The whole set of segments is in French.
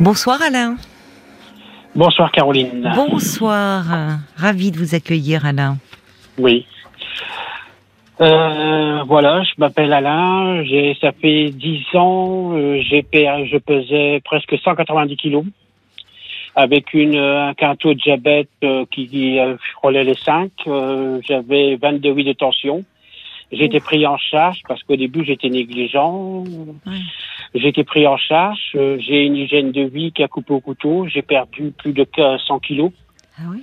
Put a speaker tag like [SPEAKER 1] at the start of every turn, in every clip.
[SPEAKER 1] Bonsoir Alain.
[SPEAKER 2] Bonsoir Caroline.
[SPEAKER 1] Bonsoir. Ravi de vous accueillir Alain.
[SPEAKER 2] Oui. Euh, voilà, je m'appelle Alain. J'ai, ça fait 10 ans. euh, j'ai je pesais presque 190 kilos avec une un un taux de diabète euh, qui, qui euh, frôlait les 5. Euh, j'avais 22 de tension. J'ai été pris en charge parce qu'au début j'étais négligent. J'ai été pris en charge. Euh, j'ai une hygiène de vie qui a coupé au couteau. J'ai perdu plus de 100 kilos.
[SPEAKER 1] Ah oui.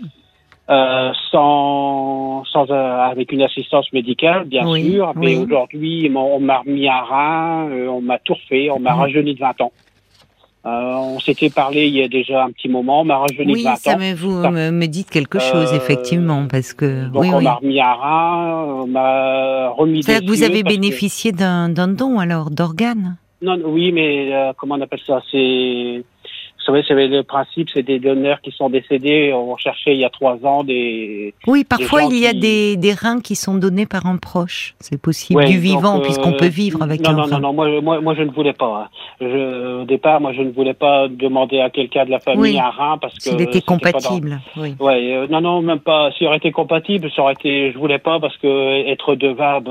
[SPEAKER 2] Euh, sans, sans euh, avec une assistance médicale, bien
[SPEAKER 1] Oui,
[SPEAKER 2] sûr. Mais
[SPEAKER 1] oui.
[SPEAKER 2] aujourd'hui, on m'a remis un rein, euh, on m'a tout refait, on m'a rajeuni de 20 ans. Euh, on s'était parlé il y a déjà un petit moment, on m'a rajeuni
[SPEAKER 1] Oui,
[SPEAKER 2] de 20
[SPEAKER 1] ça
[SPEAKER 2] ans.
[SPEAKER 1] me, vous
[SPEAKER 2] Ça-
[SPEAKER 1] me, dites quelque chose
[SPEAKER 2] Euh,
[SPEAKER 1] effectivement parce que
[SPEAKER 2] Donc
[SPEAKER 1] oui,
[SPEAKER 2] on
[SPEAKER 1] oui.
[SPEAKER 2] m'a remis un rein, on m'a remis des
[SPEAKER 1] vous avez
[SPEAKER 2] parce que-
[SPEAKER 1] bénéficié d'un don alors d'organes?
[SPEAKER 2] Non, oui, mais euh, comment on appelle ça? C'est, savez, c'est le principe, c'est des donneurs qui sont décédés. On cherchait il y a trois ans des.
[SPEAKER 1] Oui, parfois il y a
[SPEAKER 2] qui-
[SPEAKER 1] des, des reins qui sont donnés par un proche. C'est possible
[SPEAKER 2] Ouais,
[SPEAKER 1] du vivant
[SPEAKER 2] euh,
[SPEAKER 1] puisqu'on peut vivre avec
[SPEAKER 2] non,
[SPEAKER 1] un
[SPEAKER 2] non,
[SPEAKER 1] rein.
[SPEAKER 2] non, non, moi, moi, moi, je ne voulais pas. hein. Je, au départ, moi, je ne voulais pas demander à quelqu'un de la famille
[SPEAKER 1] Oui.
[SPEAKER 2] un rein parce que.
[SPEAKER 1] S'il était
[SPEAKER 2] pas dans-
[SPEAKER 1] compatible. Oui.
[SPEAKER 2] Ouais, euh, non, non, même pas. S'il aurait été compatible, ça aurait été. Je voulais pas parce que être devable.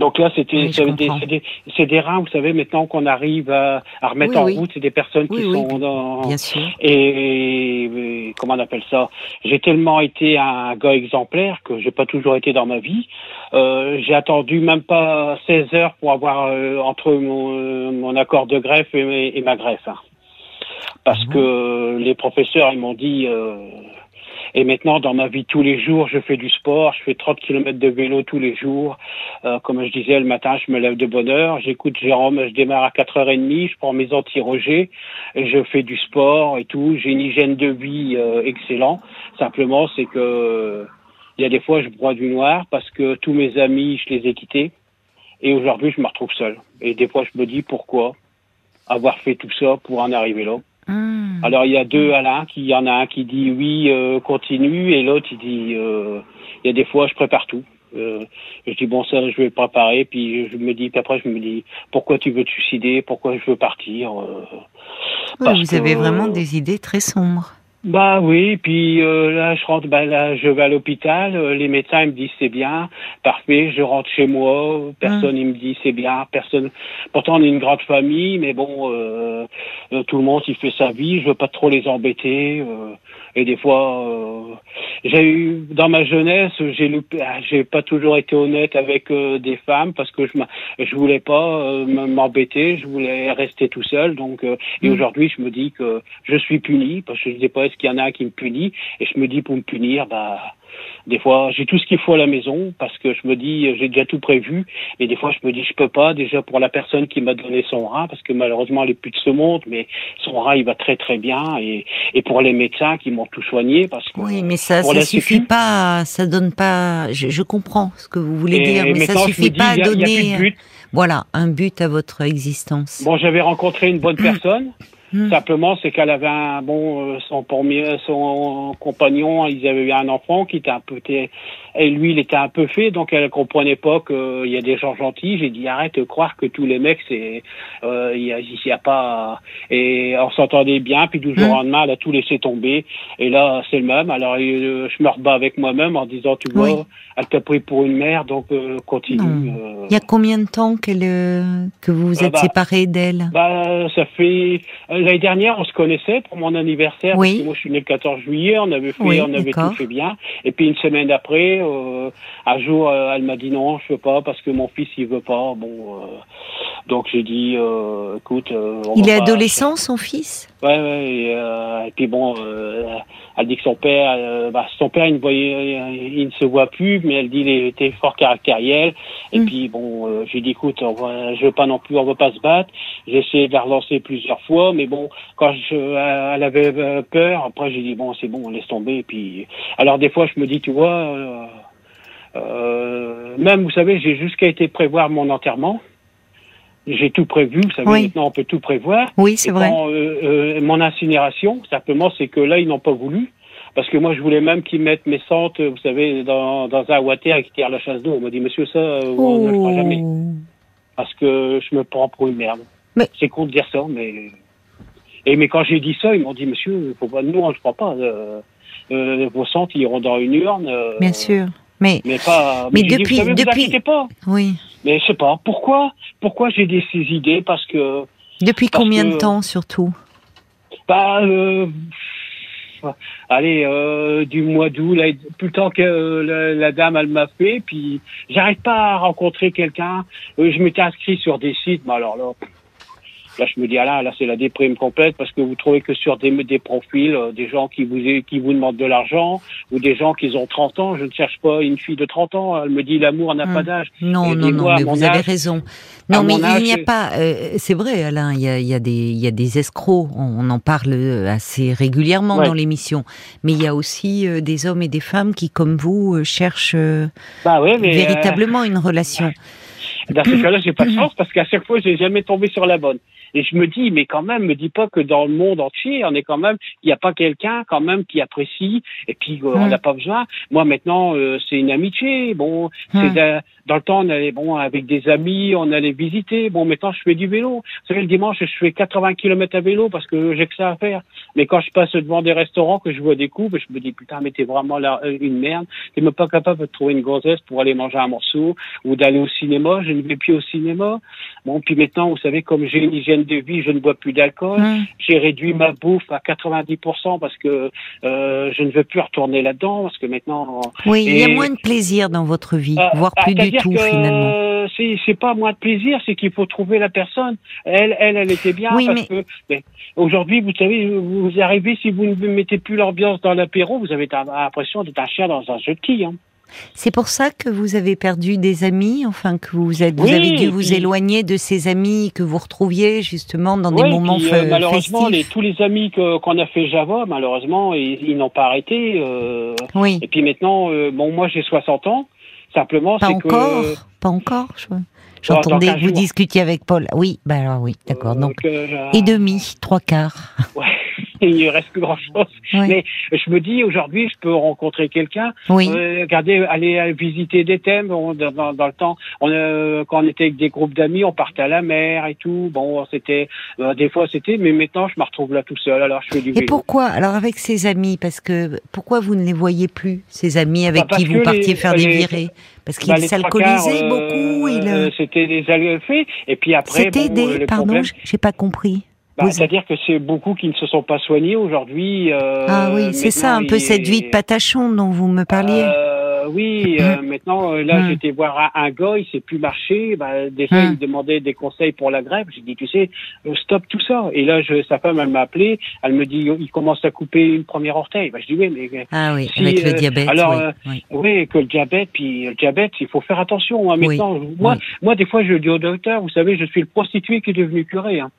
[SPEAKER 2] Donc là, c'était.
[SPEAKER 1] Oui,
[SPEAKER 2] des, des, des reins, vous savez, maintenant qu'on arrive à, à remettre
[SPEAKER 1] Oui,
[SPEAKER 2] en
[SPEAKER 1] oui.
[SPEAKER 2] route, c'est des personnes qui sont dans.
[SPEAKER 1] Bien sûr.
[SPEAKER 2] Et, et comment on appelle ça? J'ai tellement été un gars exemplaire que j'ai pas toujours été dans ma vie. Euh, j'ai attendu même pas 16 heures pour avoir euh, entre mon, mon accord de greffe et, et ma greffe. hein. Parce
[SPEAKER 1] Mhm.
[SPEAKER 2] que les professeurs ils m'ont dit euh, et maintenant, dans ma vie tous les jours, je fais du sport, je fais 30 km de vélo tous les jours. Euh, comme je disais, le matin, je me lève de bonne heure, j'écoute Jérôme, je démarre à 4h30, je prends mes anti-rogers, et je fais du sport et tout. J'ai une hygiène de vie euh, excellent. Simplement, c'est que il y a des fois, je broie du noir parce que tous mes amis, je les ai quittés. Et aujourd'hui, je me retrouve seul. Et des fois, je me dis pourquoi avoir fait tout ça pour en arriver là.
[SPEAKER 1] Hum.
[SPEAKER 2] Alors il y a deux Alain, qui il y en a un qui dit oui euh, continue et l'autre il dit euh, il y a des fois je prépare tout. Euh, je dis bon ça je vais le préparer puis je me dis puis après je me dis pourquoi tu veux te suicider pourquoi je veux partir
[SPEAKER 1] Oui, vous avez vraiment des idées très sombres.
[SPEAKER 2] Bah oui, puis euh, là je rentre, bah là je vais à l'hôpital, euh, les médecins ils me disent c'est bien, parfait, je rentre chez moi, personne il me dit c'est bien, personne. Pourtant on est une grande famille, mais bon, euh, euh, tout le monde il fait sa vie, je veux pas trop les embêter. euh, et des fois, euh, j'ai eu dans ma jeunesse, j'ai loupé- ah, j'ai pas toujours été honnête avec euh, des femmes parce que je je voulais pas euh, m'embêter, je voulais rester tout seul. Donc euh, et
[SPEAKER 1] Mm.
[SPEAKER 2] aujourd'hui je me dis que je suis puni parce que je ne sais pas est-ce qu'il y en a qui me punit et je me dis pour me punir bah des fois j'ai tout ce qu'il faut à la maison parce que je me dis euh, j'ai déjà tout prévu et des fois je me dis je peux pas déjà pour la personne qui m'a donné son rein parce que malheureusement elle est plus de ce monde mais son rein il va très très bien et, et pour les médecins qui m'ont tout soigné parce que
[SPEAKER 1] Oui, mais ça, ça suffit
[SPEAKER 2] sécu.
[SPEAKER 1] pas, ça donne pas. Je, je comprends ce que vous voulez dire, mais ça suffit
[SPEAKER 2] dis,
[SPEAKER 1] pas à
[SPEAKER 2] il y a- il y a
[SPEAKER 1] donner,
[SPEAKER 2] but.
[SPEAKER 1] voilà, un but à votre existence.
[SPEAKER 2] Bon, j'avais rencontré une bonne personne.
[SPEAKER 1] Hmm.
[SPEAKER 2] Simplement, c'est qu'elle avait un bon, euh, son premier, son compagnon, ils avaient eu un enfant qui était un peu, et lui, il était un peu fait, donc elle comprenait pas qu'il y a des gens gentils. J'ai dit arrête de croire que tous les mecs, c'est, euh, il y a, y a pas, et on s'entendait bien, puis du jour
[SPEAKER 1] Hmm.
[SPEAKER 2] au lendemain, elle a tout laissé tomber. Et là, c'est le même. Alors, euh, je me rebats avec moi-même en disant, tu vois,
[SPEAKER 1] Oui.
[SPEAKER 2] elle t'a pris pour une mère, donc euh, continue. Euh.
[SPEAKER 1] Il y a combien de temps qu'elle, euh, que vous vous êtes
[SPEAKER 2] bah,
[SPEAKER 1] séparés d'elle?
[SPEAKER 2] Bah, ça fait euh, l'année dernière, on se connaissait pour mon anniversaire.
[SPEAKER 1] Oui.
[SPEAKER 2] Parce que moi, je suis né le 14 juillet. On avait fait,
[SPEAKER 1] Oui,
[SPEAKER 2] on avait tout fait bien. Et puis une semaine après, euh, un jour, euh, elle m'a dit non, je veux pas parce que mon fils il veut pas. Bon, euh, donc j'ai dit, écoute, on
[SPEAKER 1] Il est
[SPEAKER 2] pas-
[SPEAKER 1] adolescent, son fils?
[SPEAKER 2] Ouais, ouais. Et, euh, et puis bon, euh, elle dit que son père, euh, bah, son père, il ne voyait, il ne se voit plus, mais elle dit qu'il était fort caractériel. Et
[SPEAKER 1] Mm.
[SPEAKER 2] puis bon, euh, j'ai dit écoute, on va, je veux pas non plus, on va pas se battre. J'ai essayé de la relancer plusieurs fois, mais bon, quand je, euh, elle avait peur, après j'ai dit bon, c'est bon, on laisse tomber. Et puis, alors des fois, je me dis, tu vois, même vous savez, j'ai jusqu'à été prévoir mon enterrement. J'ai tout prévu, vous savez,
[SPEAKER 1] Oui.
[SPEAKER 2] maintenant on peut tout prévoir.
[SPEAKER 1] Oui, c'est vrai.
[SPEAKER 2] quand, euh, euh, mon incinération, simplement, c'est que là, ils n'ont pas voulu. Parce que moi, je voulais même qu'ils mettent mes cendres, vous savez, dans, dans un water et qu'ils tirent la chasse d'eau. On m'a dit, monsieur, ça, euh, on ne le fera jamais.
[SPEAKER 1] Oh.
[SPEAKER 2] Parce que je me prends pour une merde.
[SPEAKER 1] Mais-
[SPEAKER 2] C'est con de dire ça, mais Et mais quand j'ai dit ça, ils m'ont dit, monsieur, faut pas, nous, on ne croit pas. Euh, euh, vos centres iront dans une urne. euh,
[SPEAKER 1] Bien sûr. Mais,
[SPEAKER 2] Mais pas.
[SPEAKER 1] Mais
[SPEAKER 2] j'ai dit,
[SPEAKER 1] depuis-
[SPEAKER 2] vous savez, vous
[SPEAKER 1] depuis-
[SPEAKER 2] pas.
[SPEAKER 1] oui.
[SPEAKER 2] Mais je sais pas. Pourquoi Pourquoi j'ai des, ces idées? Parce que.
[SPEAKER 1] Depuis
[SPEAKER 2] Parce
[SPEAKER 1] combien
[SPEAKER 2] que-
[SPEAKER 1] de temps, surtout?
[SPEAKER 2] Bah, euh, allez, euh, du mois d'août, plus le temps que euh, la, la dame, elle m'a fait, puis j'arrive pas à rencontrer quelqu'un. Euh, je m'étais inscrit sur des sites, mais alors là, là, je me dis, ah là, là, c'est la déprime complète, parce que vous trouvez que sur des, des profils, euh, des gens qui vous, qui vous demandent de l'argent, ou des gens qui ont 30 ans, je ne cherche pas une fille de 30 ans, elle me dit, l'amour n'a
[SPEAKER 1] Hmm.
[SPEAKER 2] pas d'âge.
[SPEAKER 1] Non, non, non, mais vous avez raison. Non, mais
[SPEAKER 2] âge,
[SPEAKER 1] il n'y a pas. euh, c'est vrai, Alain. Il y a, il y a des, il y a des escrocs. On, on en parle assez régulièrement
[SPEAKER 2] Ouais.
[SPEAKER 1] dans l'émission. Mais il y a aussi euh, des hommes et des femmes qui, comme vous, euh, cherchent euh,
[SPEAKER 2] Bah ouais, mais. euh,
[SPEAKER 1] véritablement une relation.
[SPEAKER 2] Dans ce cas-là, j'ai pas de chance parce qu'à chaque fois, j'ai jamais tombé sur la bonne. Et je me dis, mais quand même, me dis pas que dans le monde entier, on est quand même, il n'y a pas quelqu'un quand même qui apprécie. Et puis, euh, on n'a pas besoin. Moi, maintenant, euh, c'est une amitié. Bon,
[SPEAKER 1] Hmm.
[SPEAKER 2] c'est dans le temps, on allait, bon, avec des amis, on allait visiter. Bon, maintenant, je fais du vélo. Vous savez, le dimanche, je fais 80 km à vélo parce que j'ai que ça à faire. Mais quand je passe devant des restaurants, que je vois des couples, je me dis, putain, mais t'es vraiment là, euh, une merde. T'es même pas capable de trouver une gonzesse pour aller manger un morceau ou d'aller au cinéma. Je ne vais plus au cinéma. Bon, puis maintenant, vous savez, comme j'ai une hygiène de vie, je ne bois plus d'alcool.
[SPEAKER 1] Hum.
[SPEAKER 2] J'ai réduit ma bouffe à 90% parce que euh, je ne veux plus retourner là-dedans parce que maintenant.
[SPEAKER 1] Oui, il y a moins de plaisir dans votre vie,
[SPEAKER 2] euh,
[SPEAKER 1] voire
[SPEAKER 2] ah,
[SPEAKER 1] plus du tout finalement.
[SPEAKER 2] C'est c'est pas moins de plaisir, c'est qu'il faut trouver la personne. Elle, elle, elle était bien
[SPEAKER 1] Oui,
[SPEAKER 2] parce que mais aujourd'hui, vous savez, vous arrivez si vous ne mettez plus l'ambiance dans l'apéro, vous avez l'impression d'être un chien dans un jeu de quilles. Hein.
[SPEAKER 1] C'est pour ça que vous avez perdu des amis, enfin que vous êtes, vous
[SPEAKER 2] Oui,
[SPEAKER 1] avez dû vous
[SPEAKER 2] puis-
[SPEAKER 1] éloigner de ces amis que vous retrouviez justement dans des moments
[SPEAKER 2] puis, euh, malheureusement, les, tous les amis qu'on a fait Java, malheureusement, ils, ils n'ont pas arrêté. euh,
[SPEAKER 1] Oui,
[SPEAKER 2] et puis maintenant, euh, bon, moi j'ai 60 ans. Simplement,
[SPEAKER 1] pas
[SPEAKER 2] c'est
[SPEAKER 1] encore,
[SPEAKER 2] que
[SPEAKER 1] pas encore. J'entendais que vous
[SPEAKER 2] jours.
[SPEAKER 1] discutiez avec Paul. Oui, bah alors oui, d'accord. Donc et demi, trois quarts.
[SPEAKER 2] ouais, il ne reste plus grand chose.
[SPEAKER 1] Oui.
[SPEAKER 2] Mais je me dis aujourd'hui, je peux rencontrer quelqu'un.
[SPEAKER 1] Oui.
[SPEAKER 2] Euh, regardez, aller euh, visiter des thèmes. On- dans, le temps, on, euh, quand on était avec des groupes d'amis, on partait à la mer et tout. Bon, c'était euh, des fois c'était, mais maintenant je me retrouve là tout seul. Alors je fais du
[SPEAKER 1] Et
[SPEAKER 2] vélo.
[SPEAKER 1] pourquoi Alors avec ces amis, parce que pourquoi vous ne les voyez plus, ces amis avec
[SPEAKER 2] Bah, parce
[SPEAKER 1] qui vous partiez
[SPEAKER 2] les-
[SPEAKER 1] faire des virées? Parce
[SPEAKER 2] Bah,
[SPEAKER 1] qu'ils
[SPEAKER 2] trois
[SPEAKER 1] s'alcoolisaient
[SPEAKER 2] quarts,
[SPEAKER 1] beaucoup.
[SPEAKER 2] euh,
[SPEAKER 1] ils,
[SPEAKER 2] euh, c'était des alphées. Et puis après,
[SPEAKER 1] C'était
[SPEAKER 2] bon,
[SPEAKER 1] des. Pardon, j'ai pas compris.
[SPEAKER 2] Bah,
[SPEAKER 1] Vous-
[SPEAKER 2] c'est-à-dire que c'est beaucoup qui ne se sont pas soignés aujourd'hui. euh,
[SPEAKER 1] ah oui, c'est ça, un peu cette vie de patachon dont vous me parliez.
[SPEAKER 2] Euh, oui, euh, maintenant, euh, là,
[SPEAKER 1] Hmm.
[SPEAKER 2] j'étais voir un, un gars, il sait plus marcher. Bah, déjà,
[SPEAKER 1] Hmm.
[SPEAKER 2] il me demandait des conseils pour la grève. J'ai dit, tu sais, euh, stop tout ça. Et là, je, sa femme, elle m'a appelé. Elle me dit, il commence à couper une première orteil. Bah, je dis, oui, mais
[SPEAKER 1] ah oui,
[SPEAKER 2] si,
[SPEAKER 1] avec le
[SPEAKER 2] euh,
[SPEAKER 1] diabète.
[SPEAKER 2] alors,
[SPEAKER 1] oui,
[SPEAKER 2] euh,
[SPEAKER 1] oui.
[SPEAKER 2] oui, que le diabète, puis le diabète, il faut faire attention. hein.
[SPEAKER 1] Oui,
[SPEAKER 2] Maintenant, moi, moi, des fois, je dis au docteur, vous savez, je suis le prostitué qui est devenu curé. Hein.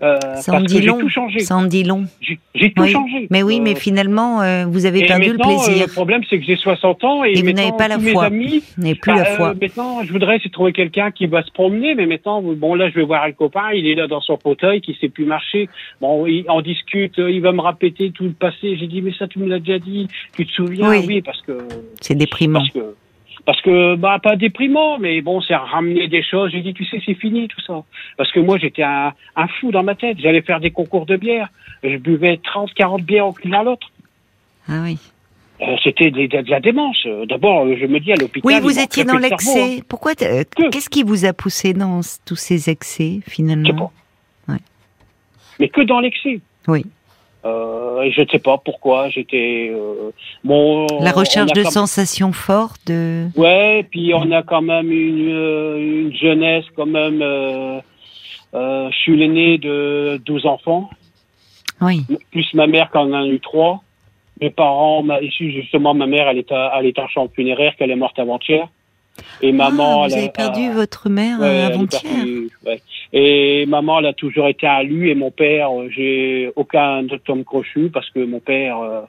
[SPEAKER 2] Euh,
[SPEAKER 1] Ça en dit long.
[SPEAKER 2] tout changé.
[SPEAKER 1] Ça en dit long.
[SPEAKER 2] J'ai tout
[SPEAKER 1] Oui.
[SPEAKER 2] changé.
[SPEAKER 1] Mais oui,
[SPEAKER 2] Euh,
[SPEAKER 1] mais finalement, euh, vous avez
[SPEAKER 2] et
[SPEAKER 1] perdu le
[SPEAKER 2] euh,
[SPEAKER 1] plaisir.
[SPEAKER 2] le problème, c'est que j'ai 60 ans et,
[SPEAKER 1] Et vous n'avez pas la
[SPEAKER 2] tous mes
[SPEAKER 1] foi.
[SPEAKER 2] amis,
[SPEAKER 1] Vous n'avez plus
[SPEAKER 2] bah,
[SPEAKER 1] la foi.
[SPEAKER 2] euh, maintenant, je voudrais c'est trouver quelqu'un qui va se promener, mais maintenant, bon, là, je vais voir un copain, il est là dans son fauteuil, qui sait plus marcher. Bon, il, on discute, euh, il va me répéter tout le passé. J'ai dit, mais ça, tu me l'as déjà dit. Tu te souviens?
[SPEAKER 1] Oui.
[SPEAKER 2] parce que
[SPEAKER 1] C'est déprimant.
[SPEAKER 2] parce que parce que bah pas déprimant, mais bon, c'est ramener des choses. J'ai dit, tu sais, c'est fini tout ça. Parce que moi, j'étais un, un fou dans ma tête. J'allais faire des concours de bière. Je buvais 30, 40 bières au l'un à l'autre.
[SPEAKER 1] Ah oui.
[SPEAKER 2] Euh, C'était de, de- de la démence. D'abord, euh, je me dis à l'hôpital.
[SPEAKER 1] Oui, vous étiez dans
[SPEAKER 2] hein.
[SPEAKER 1] l'excès. Pourquoi euh,
[SPEAKER 2] Que-
[SPEAKER 1] Qu'est-ce qui vous a poussé dans tous ces excès finalement? Ouais.
[SPEAKER 2] Mais que dans l'excès.
[SPEAKER 1] Oui.
[SPEAKER 2] Euh, je ne sais pas pourquoi. J'étais. Euh, bon.
[SPEAKER 1] La recherche de sensations fortes. De...
[SPEAKER 2] Ouais, puis on a quand même une, euh, une jeunesse quand même. Euh, je suis l'aîné de 12 enfants,
[SPEAKER 1] Oui.
[SPEAKER 2] plus ma mère qui en a eu trois. Mes parents, ma, justement, ma mère, elle est, à, elle est en chambre funéraire, qu'elle est morte avant-hier. Et maman,
[SPEAKER 1] ah, vous avez perdu votre mère
[SPEAKER 2] Ouais,
[SPEAKER 1] avant-hier.
[SPEAKER 2] ouais. Et maman, elle a toujours été un lu et mon père, euh, j'ai aucun atome crochu parce que mon père, euh,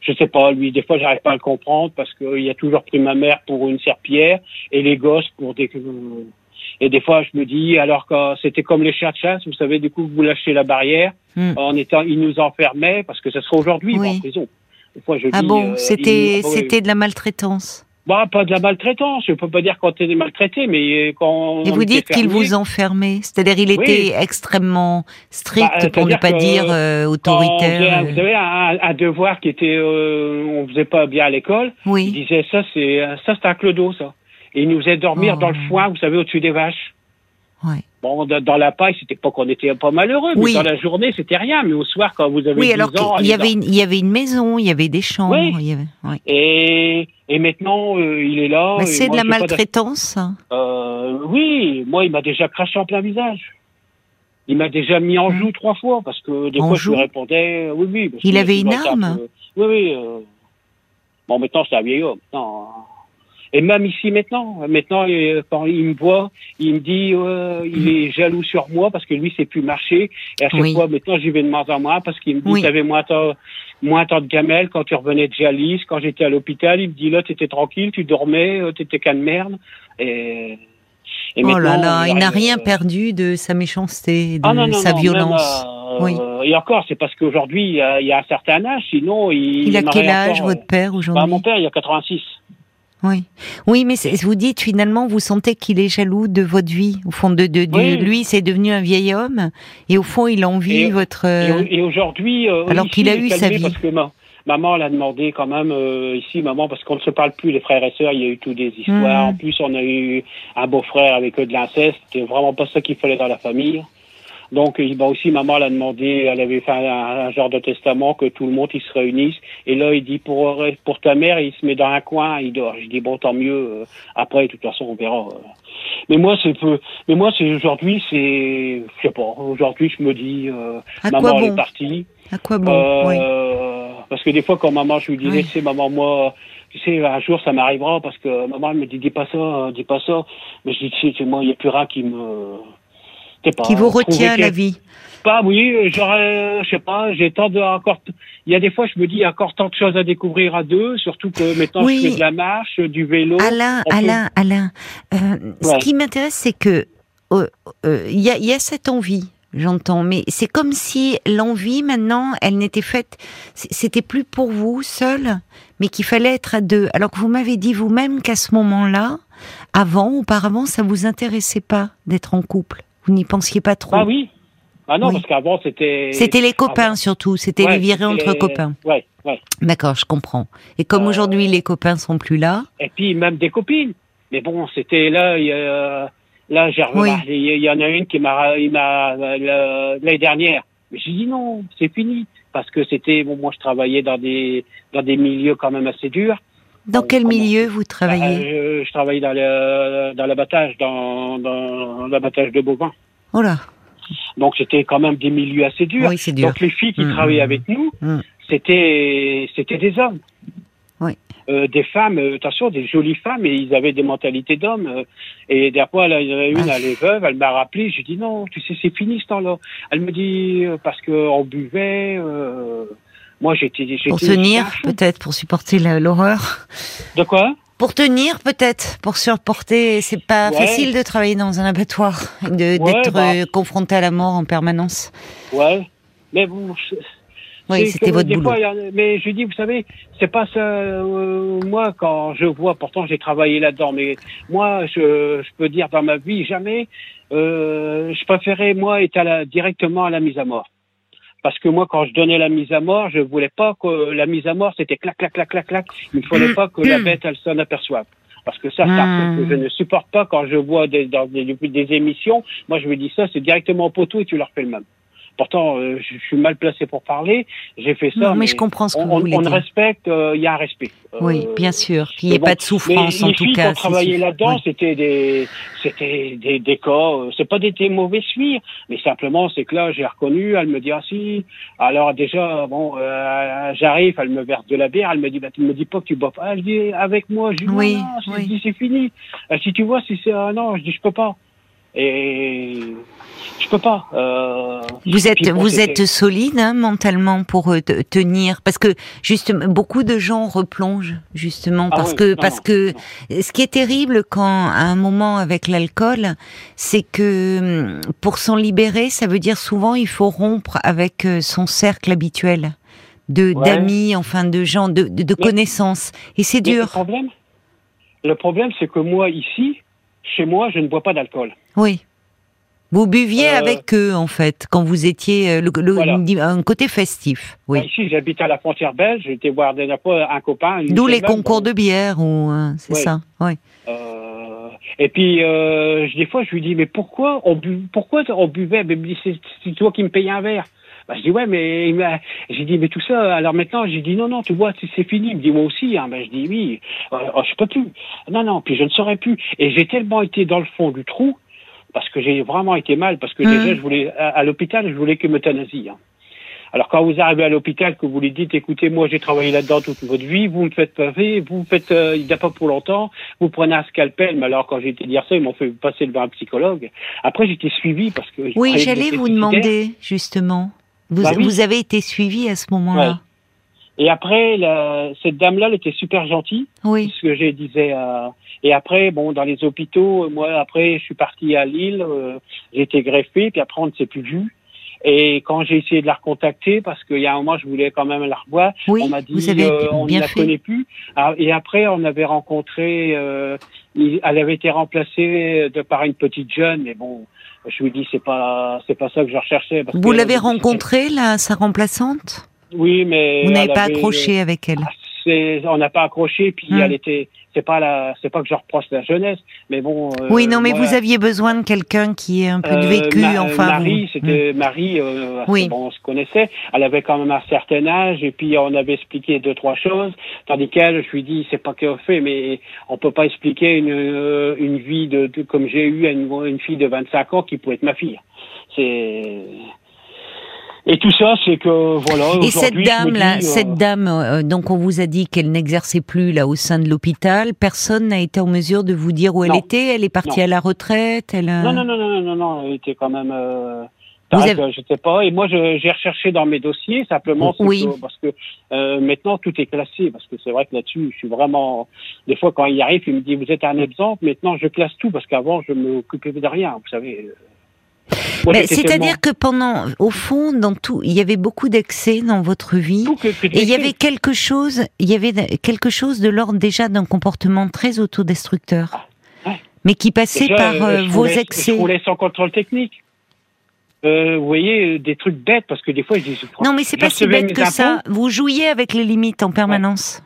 [SPEAKER 2] je sais pas, lui, des fois, j'arrive pas à le comprendre parce qu'il a toujours pris ma mère pour une serpillière et les gosses pour des. Et des fois, je me dis, alors que c'était comme les chiens de chasse, vous savez, du coup, vous lâchez la barrière,
[SPEAKER 1] Hmm.
[SPEAKER 2] en étant, ils nous enfermaient parce que ce sera aujourd'hui,
[SPEAKER 1] Oui.
[SPEAKER 2] en prison. Des fois, je
[SPEAKER 1] Ah
[SPEAKER 2] dis,
[SPEAKER 1] bon,
[SPEAKER 2] euh,
[SPEAKER 1] c'était c'était de la maltraitance.
[SPEAKER 2] Bah, pas de la maltraitance. Je peux pas dire quand tu es maltraité, mais quand.
[SPEAKER 1] Et vous dites qu'il vous enfermait. C'est-à-dire, il était extrêmement strict, bah, pour ne pas dire euh, autoritaire.
[SPEAKER 2] vous savez, un, devoir qui était, euh, on faisait pas bien à l'école.
[SPEAKER 1] Oui.
[SPEAKER 2] Il disait ça, c'est ça, c'est un clodo, ça. Et il nous faisait dormir dans le oh. foin, vous savez, au-dessus des vaches.
[SPEAKER 1] Ouais.
[SPEAKER 2] Bon, dans la paille, c'était pas qu'on était pas malheureux, mais dans la journée, c'était rien. Mais au soir, quand vous avez
[SPEAKER 1] oui, alors il y avait, une, il y avait une maison, il y avait des chambres.
[SPEAKER 2] Oui. Et, et maintenant, euh, il est là.
[SPEAKER 1] c'est de la maltraitance.
[SPEAKER 2] Euh, oui, moi, il m'a déjà craché en plein visage. Il m'a déjà mis en mmh. joue trois fois parce que des fois, je lui répondais, euh, oui, oui.
[SPEAKER 1] il avait une arme?
[SPEAKER 2] oui, oui. Bon, maintenant, c'est un vieil homme. Non. Et même ici maintenant, maintenant euh, quand il me voit, il me dit euh, il est jaloux sur moi parce que lui c'est plus marché. Et à chaque fois maintenant j'y vais de moins en moins parce qu'il me dit tu avais moins tant, moins tant de gamelles quand tu revenais de Jalis, quand j'étais à l'hôpital, il me dit là tu étais tranquille, tu dormais, euh, tu étais qu'un de merde. Et,
[SPEAKER 1] et oh là là, il n'a rien perdu de sa méchanceté, de ah sa violence. oui.
[SPEAKER 2] Et encore, c'est parce qu'aujourd'hui, il, y a un certain âge, sinon il.
[SPEAKER 1] Il a quel âge, votre père, aujourd'hui
[SPEAKER 2] bah, Mon père, il a 86.
[SPEAKER 1] Oui, oui, mais vous dites finalement, vous sentez qu'il est jaloux de votre vie. Au fond, de, de, lui, c'est devenu un vieil homme, et au fond, il envie votre.
[SPEAKER 2] Et, aujourd'hui,
[SPEAKER 1] euh, alors qu'il a eu sa vie.
[SPEAKER 2] Parce que maman l'a demandé quand même euh, ici, maman, parce qu'on ne se parle plus les frères et sœurs. Il y a eu toutes des histoires. Hmm. En plus, on a eu un beau-frère avec eux de l'inceste. C'était vraiment pas ça qu'il fallait dans la famille. Donc, bah aussi, maman l'a demandé, elle avait fait un, genre de testament que tout le monde il se réunisse. Et là, il dit pour pour ta mère, il se met dans un coin, il dort. Je dis bon, tant mieux. Euh, après, de toute façon, on verra. Euh. Mais moi, c'est peu. Mais moi, c'est aujourd'hui, c'est, je sais pas. Aujourd'hui, je me dis, euh, maman est partie.
[SPEAKER 1] À quoi bon oui.
[SPEAKER 2] Parce que des fois, quand maman, je lui disais, c'est maman, moi tu sais, un jour ça m'arrivera parce que maman elle me dit dis pas ça, dis pas ça. Mais je dis tu sais, moi il y a plus rien qui me
[SPEAKER 1] qui vous retient la vie
[SPEAKER 2] Pas, oui, j'aurais, je sais pas, j'ai tant de encore. Il y a des fois, je me dis, il y a encore tant de choses à découvrir à deux, surtout que maintenant je fais de la marche, du vélo.
[SPEAKER 1] Alain, Alain, Alain, euh, ce qui m'intéresse, c'est que euh, euh, il y, a, y a cette envie j'entends. Mais c'est comme si l'envie, maintenant, elle n'était faite, c'était plus pour vous seul, mais qu'il fallait être à deux. Alors que vous m'avez dit vous-même qu'à ce moment-là, avant, auparavant, ça vous intéressait pas d'être en couple. Vous n'y pensiez pas trop
[SPEAKER 2] Ah oui. Ah non, parce qu'avant, c'était...
[SPEAKER 1] C'était les copains, surtout. C'était les virées entre copains.
[SPEAKER 2] Ouais, ouais.
[SPEAKER 1] D'accord, je comprends. Et comme euh, aujourd'hui, les copains sont plus là...
[SPEAKER 2] Et puis, même des copines. Mais bon, c'était là... Là, j'ai Il y en a une qui m'a... L'année dernière. Mais j'ai dit non, c'est fini. Parce que c'était... Bon, moi, je travaillais dans des, dans des milieux quand même assez durs.
[SPEAKER 1] Dans quel milieu vous travaillez
[SPEAKER 2] euh, je, travaille dans l'abattage, dans, dans l'abattage de bovins.
[SPEAKER 1] Oh là
[SPEAKER 2] Donc c'était quand même des milieux assez durs.
[SPEAKER 1] Oui, c'est dur.
[SPEAKER 2] Donc les filles qui mmh, travaillaient mmh, avec nous, mmh. c'était c'était des hommes.
[SPEAKER 1] Oui.
[SPEAKER 2] Euh, des femmes, euh, attention, des jolies femmes, et ils avaient des mentalités d'hommes. et derrière fois, il y en a une, elle est veuve, elle m'a rappelé, j'ai dit non, tu sais, c'est fini ce temps-là. Elle me dit, parce qu'on buvait, moi, j'étais.
[SPEAKER 1] Pour tenir, peut-être, pour supporter l'horreur.
[SPEAKER 2] De quoi?
[SPEAKER 1] Pour tenir, peut-être, pour supporter. C'est pas facile de travailler dans un abattoir, d'être bah. euh, confronté à la mort en permanence.
[SPEAKER 2] Ouais, mais vous.
[SPEAKER 1] Oui, c'était votre boulot.
[SPEAKER 2] mais je dis, vous savez, c'est pas ça. Euh, moi, quand je vois, pourtant j'ai travaillé là-dedans, mais moi, je, je, peux dire dans ma vie, jamais, euh, je préférais moi être directement à la mise à mort. Parce que moi, quand je donnais la mise à mort, je voulais pas que la mise à mort, c'était clac, clac, clac, clac, clac. Il ne fallait pas que la bête, elle s'en aperçoive. Parce que ça, truc que je ne supporte pas quand je vois des, dans des, des émissions. Moi, je me dis ça, c'est directement au poteau et tu leur fais le même. Pourtant, euh, je suis mal placé pour parler. J'ai fait ça.
[SPEAKER 1] Non, mais, je comprends ce que
[SPEAKER 2] on,
[SPEAKER 1] vous voulez
[SPEAKER 2] on respecte. Euh, il y a un respect.
[SPEAKER 1] Oui, euh, bien sûr. Qu'il n'y ait pas de souffrance
[SPEAKER 2] en
[SPEAKER 1] tout cas.
[SPEAKER 2] Les filles qui là-dedans, c'était des, c'était des, des cas. C'est pas des, des mauvais suirs, mais simplement c'est que là, j'ai reconnu. Elle me dit ah si. Alors déjà, bon, j'arrive, elle me verse de la bière. Elle me dit bah tu me dis pas que tu bois pas. Elle dit avec moi. Je dis oui, je dis c'est fini. si tu vois, si c'est ah non, je dis je peux pas. Et je peux pas. Euh,
[SPEAKER 1] vous êtes vous êtes solide hein, mentalement pour euh, tenir parce que justement beaucoup de gens replongent justement ah parce que parce que ce qui est terrible quand à un moment avec l'alcool, c'est que hum, pour s'en libérer, ça veut dire souvent il faut rompre avec euh, son cercle habituel de d'amis, enfin de gens, de, de, connaissances et c'est dur.
[SPEAKER 2] Le problème, Le problème, c'est que moi, ici, chez moi, je ne bois pas d'alcool.
[SPEAKER 1] Oui. Vous buviez euh, avec eux, en fait, quand vous étiez euh, le, un côté festif. Oui.
[SPEAKER 2] ici, j'habite à la frontière belge. J'étais voir des un copain.
[SPEAKER 1] D'où les concours de bière, ou c'est ça. Oui.
[SPEAKER 2] Euh, et puis, des fois, je lui dis, mais pourquoi on, bu, pourquoi on buvait? C'est toi qui me payais un verre. Bah, je dis ouais mais j'ai dit mais tout ça alors maintenant j'ai dit non non tu vois c'est fini il me dit moi aussi hein ben je dis oui oh, je peux plus non non puis je ne saurais plus et j'ai tellement été dans le fond du trou parce que j'ai vraiment été mal, parce que mmh. déjà, je voulais, à, l'hôpital, je voulais que m'euthanasie. Hein. Alors quand vous arrivez à l'hôpital, que vous lui dites, écoutez, moi j'ai travaillé là-dedans toute votre vie, vous me faites paver, vous me faites, euh, il n'y a pas pour longtemps, vous prenez un scalpel, mais alors quand j'ai été dire ça, ils m'ont fait passer devant un psychologue. Après j'étais suivi parce que...
[SPEAKER 1] Oui, j'allais vous demander, justement. Vous, bah vous avez été suivi à ce moment-là
[SPEAKER 2] et après, la, cette dame-là, elle était super gentille.
[SPEAKER 1] Oui.
[SPEAKER 2] Ce que j'ai disais. Euh, et après, bon, dans les hôpitaux, moi, après, je suis parti à Lille. Euh, j'ai été greffé, puis après, on ne s'est plus vu. Et quand j'ai essayé de la recontacter, parce qu'il y a un moment, je voulais quand même la revoir, on m'a dit
[SPEAKER 1] vous avez euh,
[SPEAKER 2] on ne la connaît plus. Ah, et après, on avait rencontré, euh, elle avait été remplacée de par une petite jeune, mais bon, je lui dis c'est pas c'est pas ça que je recherchais.
[SPEAKER 1] Parce vous l'avez rencontrée, là, sa remplaçante?
[SPEAKER 2] Oui, mais
[SPEAKER 1] vous n'avez pas accroché avec elle? Ah,
[SPEAKER 2] on n'a pas accroché, puis hmm. elle était. C'est pas la, c'est pas que je reproche la jeunesse, mais bon.
[SPEAKER 1] Euh, oui, non, mais vous aviez besoin de quelqu'un qui ait un peu de euh, vécu, enfin.
[SPEAKER 2] Marie, c'était hmm. Marie. Euh, oui. Bon, on se connaissait. Elle avait quand même un certain âge, et puis on avait expliqué deux trois choses. Tandis qu'elle, je lui dis, c'est pas qu'elle fait, mais on peut pas expliquer une une vie de, comme j'ai eu une, une fille de 25 ans qui pouvait être ma fille. C'est et tout ça, c'est que voilà.
[SPEAKER 1] Et cette dame là, euh, cette dame, euh, donc on vous a dit qu'elle n'exerçait plus là au sein de l'hôpital. Personne n'a été en mesure de vous dire où elle était. Elle est partie à la retraite. Elle.
[SPEAKER 2] Non, non, non, non, non, non, Elle était quand même. Euh... Je sais pas. Et moi, j'ai recherché dans mes dossiers simplement
[SPEAKER 1] oui.
[SPEAKER 2] parce que euh, maintenant tout est classé. Parce que c'est vrai que là-dessus, je suis vraiment. Des fois, quand il arrive, il me dit vous êtes un exemple. Maintenant, je classe tout parce qu'avant, je m'occupais de rien. Vous savez.
[SPEAKER 1] C'est-à-dire que pendant, au fond, dans tout, il y avait beaucoup d'excès dans votre vie, et il y avait quelque chose, il y avait quelque chose de l'ordre déjà d'un comportement très autodestructeur, ah, mais qui passait par euh, vos excès.
[SPEAKER 2] Je roulais sans contrôle technique. Euh, vous voyez, des trucs bêtes, parce que des fois, je dis...
[SPEAKER 1] Non, mais c'est pas si bête que ça. Vous jouiez avec les limites en permanence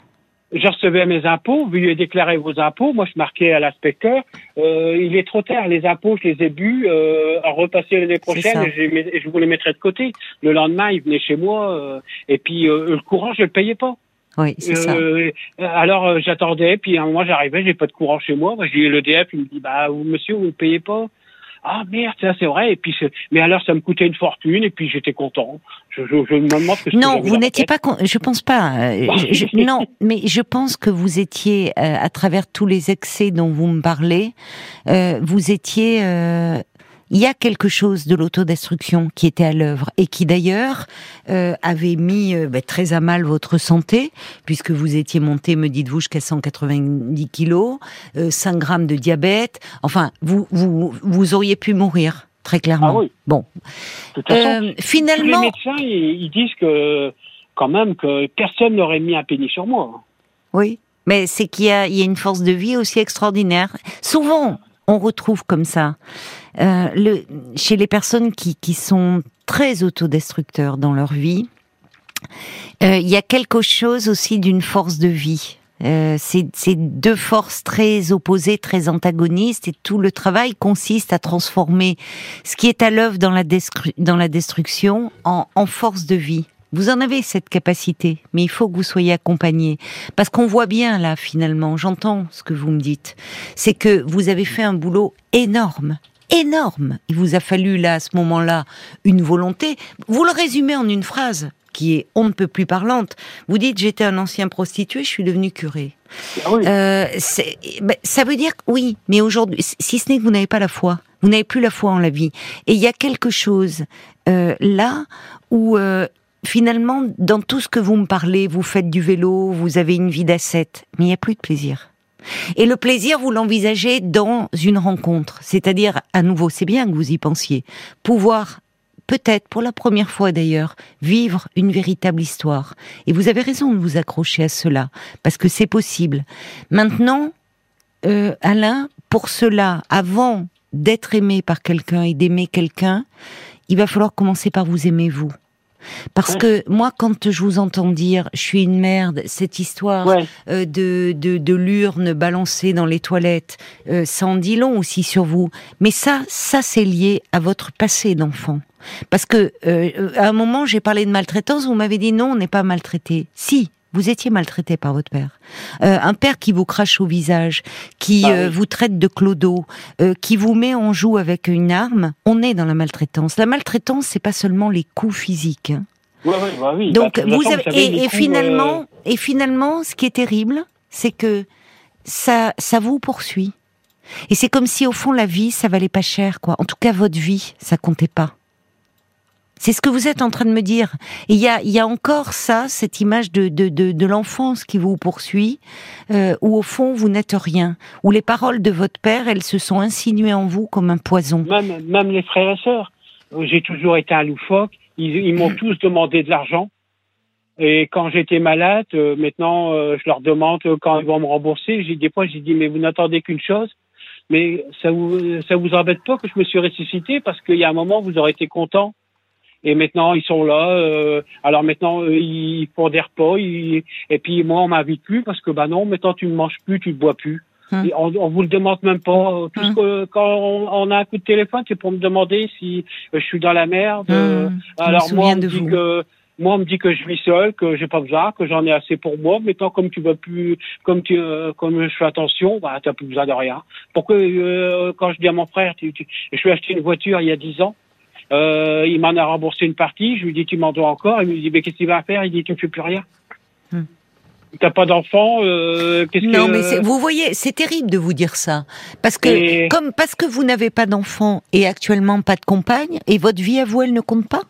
[SPEAKER 2] je recevais mes impôts, vous lui déclarer vos impôts. Moi, je marquais à l'inspecteur, euh, il est trop tard, les impôts, je les ai bu, euh, à repasser l'année prochaine, et, je vous les mettrais de côté. Le lendemain, il venait chez moi, euh, et puis euh, le courant, je le payais pas.
[SPEAKER 1] Oui, c'est ça. Euh,
[SPEAKER 2] alors, j'attendais, puis à un moment, j'arrivais, j'ai pas de courant chez moi. Moi, j'ai l'EDF, il me dit, bah, monsieur, vous ne payez pas ah merde, ça c'est vrai. Et puis, mais alors ça me coûtait une fortune et puis j'étais content. Je, je, je, me demande que
[SPEAKER 1] non, vous n'étiez pas. Je pense pas. Euh, non, mais je pense que vous étiez euh, à travers tous les excès dont vous me parlez, euh, vous étiez euh, il y a quelque chose de l'autodestruction qui était à l'œuvre et qui d'ailleurs euh, avait mis euh, bah, très à mal votre santé, puisque vous étiez monté, me dites-vous, jusqu'à 190 kilos, euh, 5 grammes de diabète. Enfin, vous, vous, vous auriez pu mourir, très clairement.
[SPEAKER 2] Ah oui.
[SPEAKER 1] Bon.
[SPEAKER 2] Euh, finalement. les médecins, ils, disent que, quand même, que personne n'aurait mis un pénis sur moi.
[SPEAKER 1] Oui. Mais c'est qu'il y, y a, une force de vie aussi extraordinaire. Souvent, on retrouve comme ça euh, chez les personnes qui, sont très autodestructeurs dans leur vie, euh, il y a quelque chose aussi d'une force de vie. Euh, c'est deux forces très opposées, très antagonistes, et tout le travail consiste à transformer ce qui est à l'œuvre dans la, dans la destruction en, en force de vie. Vous en avez cette capacité, mais il faut que vous soyez accompagné. Parce qu'on voit bien là, finalement, j'entends ce que vous me dites, c'est que vous avez fait un boulot énorme énorme. Il vous a fallu là, à ce moment-là, une volonté. Vous le résumez en une phrase qui est on ne peut plus parlante. Vous dites j'étais un ancien prostitué, je suis devenu curé.
[SPEAKER 2] Ah euh,
[SPEAKER 1] ben, ça veut dire oui, mais aujourd'hui, si ce n'est que vous n'avez pas la foi, vous n'avez plus la foi en la vie. Et il y a quelque chose euh, là où euh, finalement, dans tout ce que vous me parlez, vous faites du vélo, vous avez une vie d'ascète, mais il n'y a plus de plaisir. Et le plaisir, vous l'envisagez dans une rencontre. C'est-à-dire, à nouveau, c'est bien que vous y pensiez, pouvoir peut-être pour la première fois d'ailleurs, vivre une véritable histoire. Et vous avez raison de vous accrocher à cela, parce que c'est possible. Maintenant, euh, Alain, pour cela, avant d'être aimé par quelqu'un et d'aimer quelqu'un, il va falloir commencer par vous aimer vous. Parce que moi, quand je vous entends dire « je suis une merde », cette histoire euh, de, de, de l'urne balancée dans les toilettes, euh, ça en dit long aussi sur vous. Mais ça, ça c'est lié à votre passé d'enfant. Parce que euh, à un moment, j'ai parlé de maltraitance, vous m'avez dit non, on n'est pas maltraité. Si, vous étiez maltraité par votre père. Euh, un père qui vous crache au visage, qui ah euh, vous traite de clodo, euh, qui vous met en joue avec une arme, on est dans la maltraitance. La maltraitance, c'est pas seulement les coups physiques. Hein.
[SPEAKER 2] Ouais, ouais, bah oui.
[SPEAKER 1] Donc bah, vous avez, et, finalement, et finalement, ce qui est terrible, c'est que ça, ça vous poursuit. Et c'est comme si au fond la vie, ça valait pas cher, quoi. En tout cas, votre vie, ça comptait pas. C'est ce que vous êtes en train de me dire. il y a, y a encore ça, cette image de, de, de, l'enfance qui vous poursuit, euh, où au fond vous n'êtes rien, où les paroles de votre père, elles se sont insinuées en vous comme un poison.
[SPEAKER 2] Même, même les frères et sœurs. J'ai toujours été un loufoque. Ils, ils m'ont tous demandé de l'argent. Et quand j'étais malade, euh, maintenant, euh, je leur demande quand ils vont me rembourser. J'ai des fois, j'ai dit mais vous n'attendez qu'une chose, mais ça vous ça vous embête pas que je me suis ressuscité? Parce qu'il y a un moment vous aurez été content et maintenant, ils sont là. Euh, alors maintenant, euh, ils font des repas. et puis moi, on m'invite plus parce que bah non, maintenant tu ne manges plus, tu ne bois plus. Hum. on, on vous le demande même pas. Tout ce hum. que, quand on, a un coup de téléphone, c'est pour me demander si euh, je suis dans la merde.
[SPEAKER 1] Hum. alors moi, on me dit que
[SPEAKER 2] moi, on me dit que je vis seul, que j'ai pas besoin, que j'en ai assez pour moi. Maintenant, comme tu vas plus, comme tu, comme je fais attention, bah, t'as plus besoin de rien. Pourquoi, quand je dis à mon frère, tu, tu, je suis acheté une voiture il y a dix ans, euh, il m'en a remboursé une partie. Je lui dis, tu m'en dois encore. Il me dit, mais qu'est-ce qu'il va faire? Il dit, tu ne fais plus rien. Hmm. T'as pas d'enfant, euh, qu'est-ce
[SPEAKER 1] Non, mais vous voyez, c'est terrible de vous dire ça, parce que comme parce que vous n'avez pas d'enfant et actuellement pas de compagne, et votre vie à vous, elle ne compte pas?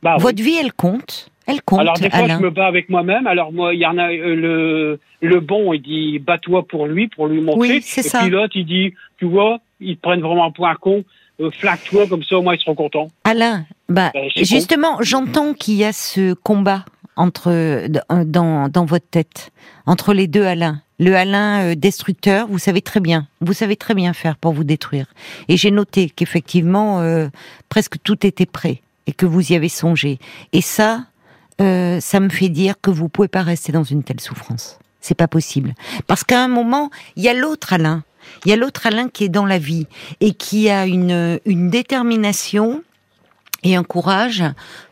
[SPEAKER 1] Bah votre vie, elle compte. Elle compte.
[SPEAKER 2] Alors des
[SPEAKER 1] fois,
[SPEAKER 2] je me bats avec moi-même. Alors moi, il y en a euh, le le bon, il dit bats-toi pour lui, pour lui montrer.
[SPEAKER 1] Oui, c'est ça.
[SPEAKER 2] Et puis l'autre, il dit, tu vois, ils prennent vraiment pour un con. Euh, flaque-toi comme ça, au moins ils seront contents.
[SPEAKER 1] Alain, bah, ben, justement, j'entends qu'il y a ce combat entre euh, dans, dans votre tête entre les deux Alain. Le Alain euh, destructeur, vous savez très bien, vous savez très bien faire pour vous détruire. Et j'ai noté qu'effectivement presque tout était prêt et que vous y avez songé. Et ça, ça me fait dire que vous pouvez pas rester dans une telle souffrance. C'est pas possible. Parce qu'à un moment, il y a l'autre Alain il y a l'autre Alain qui est dans la vie et qui a une, une détermination et un courage,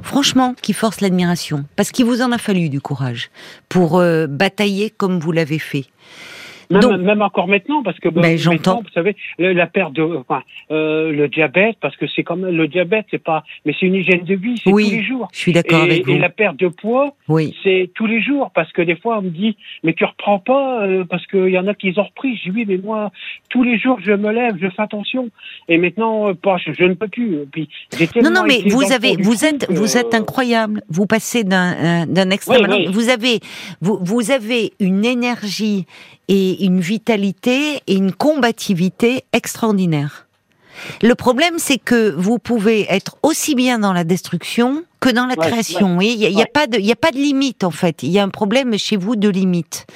[SPEAKER 1] franchement, qui force l'admiration. Parce qu'il vous en a fallu du courage pour euh, batailler comme vous l'avez fait.
[SPEAKER 2] Même, même encore maintenant, parce que
[SPEAKER 1] ben, j'entends.
[SPEAKER 2] Vous savez, la perte de, enfin, euh, le diabète, parce que c'est comme le diabète, c'est pas, mais c'est une hygiène de vie, c'est tous les jours.
[SPEAKER 1] Je suis d'accord avec vous.
[SPEAKER 2] Et la perte de poids,
[SPEAKER 1] oui.
[SPEAKER 2] c'est tous les jours, parce que des fois on me dit, mais tu reprends pas, euh, parce qu'il y en a qui ont repris. Je dis oui, mais moi, tous les jours je me lève, je fais attention. Et maintenant, euh, pas, je, ne peux plus. Puis,
[SPEAKER 1] non, non, mais vous avez, vous êtes, vous êtes incroyable. Vous passez d'un, d'un extrême. Vous avez, vous, vous avez une énergie et une vitalité et une combativité extraordinaire. Le problème, c'est que vous pouvez être aussi bien dans la destruction que dans la création. Il n'y a, pas de, il a pas de limite en fait. Il y a un problème chez vous de limite.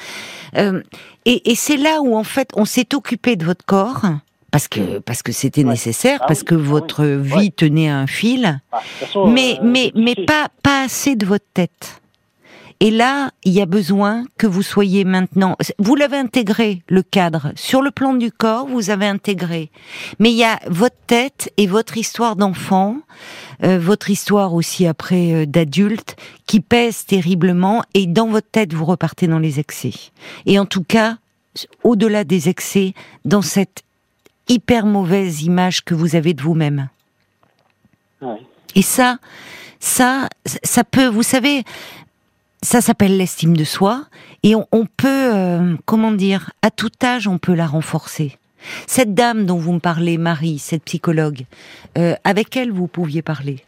[SPEAKER 1] Euh, et, et c'est là où en fait on s'est occupé de votre corps parce que parce que c'était nécessaire, ah parce que ah votre vie tenait un fil, ah, mais euh, mais mais pas pas assez de votre tête. Et là, il y a besoin que vous soyez maintenant. Vous l'avez intégré le cadre sur le plan du corps, vous avez intégré. Mais il y a votre tête et votre histoire d'enfant, euh, votre histoire aussi après euh, d'adulte, qui pèse terriblement. Et dans votre tête, vous repartez dans les excès. Et en tout cas, au-delà des excès, dans cette hyper mauvaise image que vous avez de vous-même. Et ça, ça, ça peut, vous savez, ça s'appelle l'estime de soi et on, peut, euh, comment dire, à tout âge, on peut la renforcer. Cette dame dont vous me parlez, Marie, cette psychologue, euh, avec elle vous pouviez parler.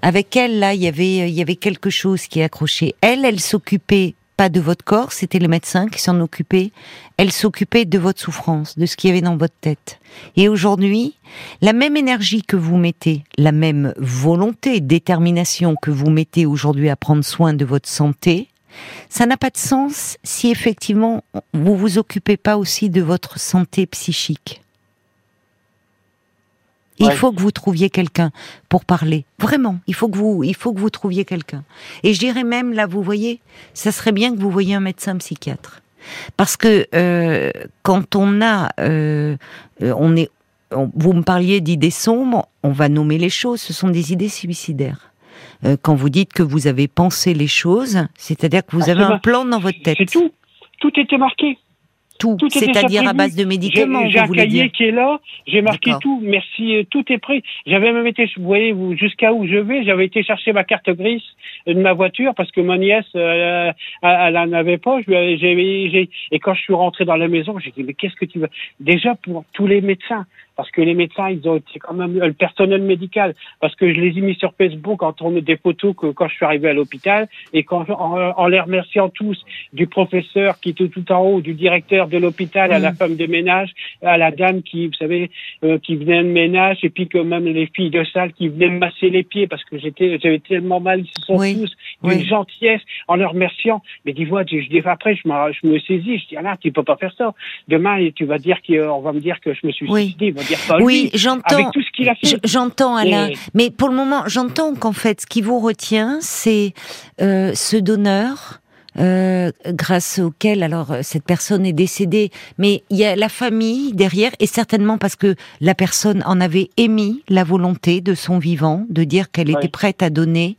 [SPEAKER 1] Avec elle, là, il y avait, il y avait quelque chose qui accrochait. Elle, elle s'occupait pas de votre corps, c'était le médecin qui s'en occupait. Elle s'occupait de votre souffrance, de ce qu'il y avait dans votre tête. Et aujourd'hui, la même énergie que vous mettez, la même volonté, détermination que vous mettez aujourd'hui à prendre soin de votre santé, Ça n'a pas de sens si effectivement vous vous occupez pas aussi de votre santé psychique. Il faut que vous trouviez quelqu'un pour parler. Vraiment, il faut que vous, il faut que vous trouviez quelqu'un. Et je dirais même là, vous voyez, ça serait bien que vous voyiez un médecin psychiatre, parce que euh, quand on a, euh, on est, vous me parliez d'idées sombres, on va nommer les choses. Ce sont des idées suicidaires. Euh, quand vous dites que vous avez pensé les choses, c'est-à-dire que vous avez un plan dans votre tête.
[SPEAKER 2] C'est tout. Tout était marqué
[SPEAKER 1] tout, c'est-à-dire à base de médicaments.
[SPEAKER 2] J'ai un cahier qui est là, j'ai marqué tout. Merci, euh, tout est prêt. J'avais même été, vous voyez, jusqu'à où je vais, j'avais été chercher ma carte grise de ma voiture parce que ma nièce, euh, elle, en avait pas. Je et quand je suis rentré dans la maison, j'ai dit mais qu'est-ce que tu veux? Déjà pour tous les médecins, parce que les médecins, ils ont été quand même le personnel médical, parce que je les ai mis sur Facebook en tournant des photos que quand je suis arrivé à l'hôpital et quand en, les remerciant tous du professeur qui était tout en haut, du directeur de l'hôpital, à la mm. femme de ménage, à la dame qui, vous savez, euh, qui venait de ménage, et puis que même les filles de salle qui venaient me masser les pieds parce que j'étais, j'avais tellement mal, ils se sont tous d'une gentillesse en leur remerciant. Mais dis-moi, je, je, après, je, je me saisis, je dis, ah tu peux pas faire ça. Demain, tu vas dire qu'on va me dire que je me suis suicidé
[SPEAKER 1] oui, j'entends. J'entends, Alain. Mais pour le moment, j'entends qu'en fait, ce qui vous retient, c'est euh, ce donneur euh, grâce auquel alors euh, cette personne est décédée, mais il y a la famille derrière et certainement parce que la personne en avait émis la volonté de son vivant de dire qu'elle était prête à donner.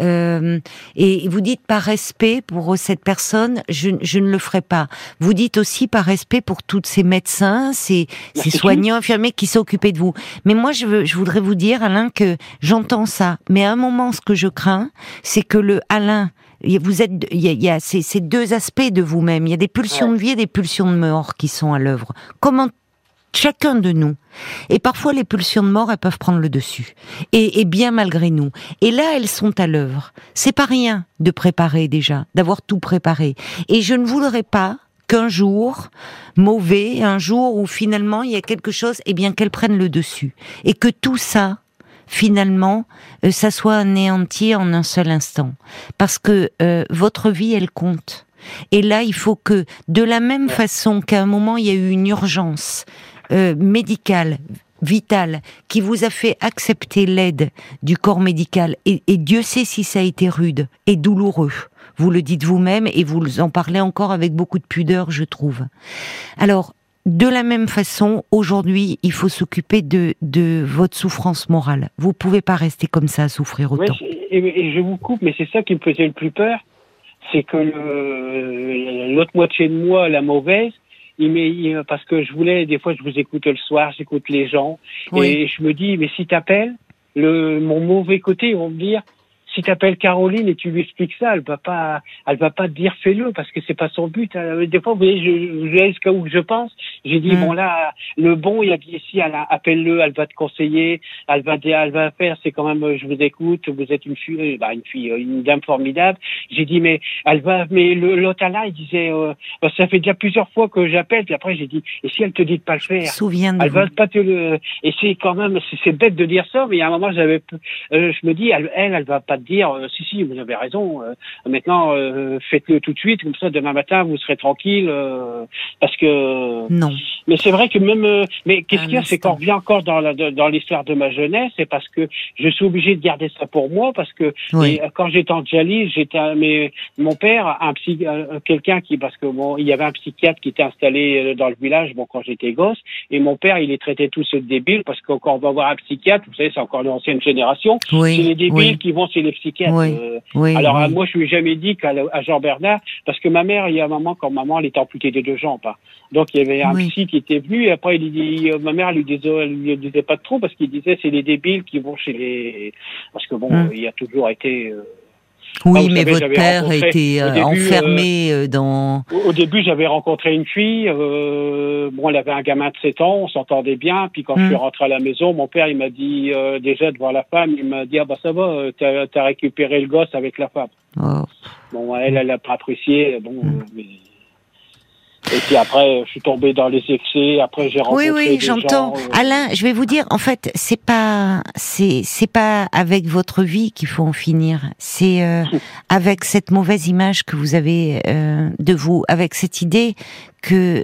[SPEAKER 1] Euh, et vous dites par respect pour cette personne, je, je, ne le ferai pas. Vous dites aussi par respect pour tous ces médecins, ces, ces soignants, infirmiers qui s'occupaient de vous. Mais moi, je, veux, je voudrais vous dire, Alain, que j'entends ça. Mais à un moment, ce que je crains, c'est que le Alain vous êtes, il y a, ces, deux aspects de vous-même. Il y a des pulsions de vie et des pulsions de mort qui sont à l'œuvre. Comment chacun de nous. Et parfois, les pulsions de mort, elles peuvent prendre le dessus. Et, bien malgré nous. Et là, elles sont à l'œuvre. C'est pas rien de préparer déjà, d'avoir tout préparé. Et je ne voudrais pas qu'un jour mauvais, un jour où finalement il y a quelque chose, eh bien qu'elles prennent le dessus. Et que tout ça, finalement, euh, ça soit anéanti en un seul instant. Parce que euh, votre vie, elle compte. Et là, il faut que, de la même façon qu'à un moment, il y a eu une urgence euh, médicale, vitale, qui vous a fait accepter l'aide du corps médical, et, et Dieu sait si ça a été rude et douloureux. Vous le dites vous-même et vous en parlez encore avec beaucoup de pudeur, je trouve. Alors, de la même façon, aujourd'hui, il faut s'occuper de, de votre souffrance morale. Vous pouvez pas rester comme ça à souffrir autant.
[SPEAKER 2] et, je vous coupe, mais c'est ça qui me faisait le plus peur, c'est que l'autre moitié de moi, la mauvaise, il, parce que je voulais, des fois, je vous écoute le soir, j'écoute les gens, et je me dis, mais si t'appelles, le mon mauvais côté, ils vont me dire, si tu appelles Caroline et tu lui expliques ça, elle va pas, elle va pas te dire fais-le parce que c'est pas son but. Hein. Des fois, vous voyez, je, je jusqu'à où je pense. J'ai dit bon là, le bon, il a dit ici, appelle-le, elle va te conseiller, elle va, elle va faire. C'est quand même, je vous écoute, vous êtes une fille, bah, une fille, une dame formidable. J'ai dit mais elle va, mais l'autre là, il disait, euh, bah, ça fait déjà plusieurs fois que j'appelle. Puis après, j'ai dit et si elle te dit de pas le faire,
[SPEAKER 1] Souviens
[SPEAKER 2] elle va pas te le. Et c'est quand même, c'est bête de dire ça, mais à un moment, j'avais, euh, je me dis, elle, elle, elle va pas dire euh, si si vous avez raison euh, maintenant euh, faites-le tout de suite comme ça demain matin vous serez tranquille parce que
[SPEAKER 1] non.
[SPEAKER 2] Mais c'est vrai que même mais qu'est-ce qu'il y a c'est qu'on revient encore dans la, dans l'histoire de ma jeunesse c'est parce que je suis obligé de garder ça pour moi parce que quand j'étais en dialyse j'étais mais mon père un psy quelqu'un qui parce que bon il y avait un psychiatre qui était installé dans le village bon quand j'étais gosse et mon père il les traitait tous de débiles parce que quand on va voir un psychiatre vous savez c'est encore l'ancienne génération c'est les débiles qui vont chez les psychiatres.
[SPEAKER 1] Oui,
[SPEAKER 2] Alors moi, je lui ai jamais dit qu'à Jean Bernard, parce que ma mère, il y a un moment quand maman, elle était amputée des deux jambes. Hein. Donc il y avait un psy qui était venu. Et après, il dit, ma mère, lui disait, elle lui disait pas trop parce qu'il disait c'est les débiles qui vont chez les, parce que bon, hum. il a toujours été. Euh,
[SPEAKER 1] oui, mais votre père était euh, enfermé euh, dans.
[SPEAKER 2] Au, début, j'avais rencontré une fille. Euh, bon, elle avait un gamin de 7 ans, on s'entendait bien. Puis quand je suis hmm. rentré à la maison, mon père, il m'a dit déjà de voir la femme, il m'a dit ah bah ça va, t'as as récupéré le gosse avec la femme. Oh. Bon, elle, elle l'a pas apprécié. Bon, hmm. mais Et puis après, je suis tombé dans les excès. Après, j'ai rencontré
[SPEAKER 1] Oui, oui, j'entends.
[SPEAKER 2] euh,
[SPEAKER 1] Alain, je vais vous dire, en fait, c'est pas, c'est, c'est pas avec votre vie qu'il faut en finir. C'est euh, avec cette mauvaise image que vous avez euh, de vous, avec cette idée que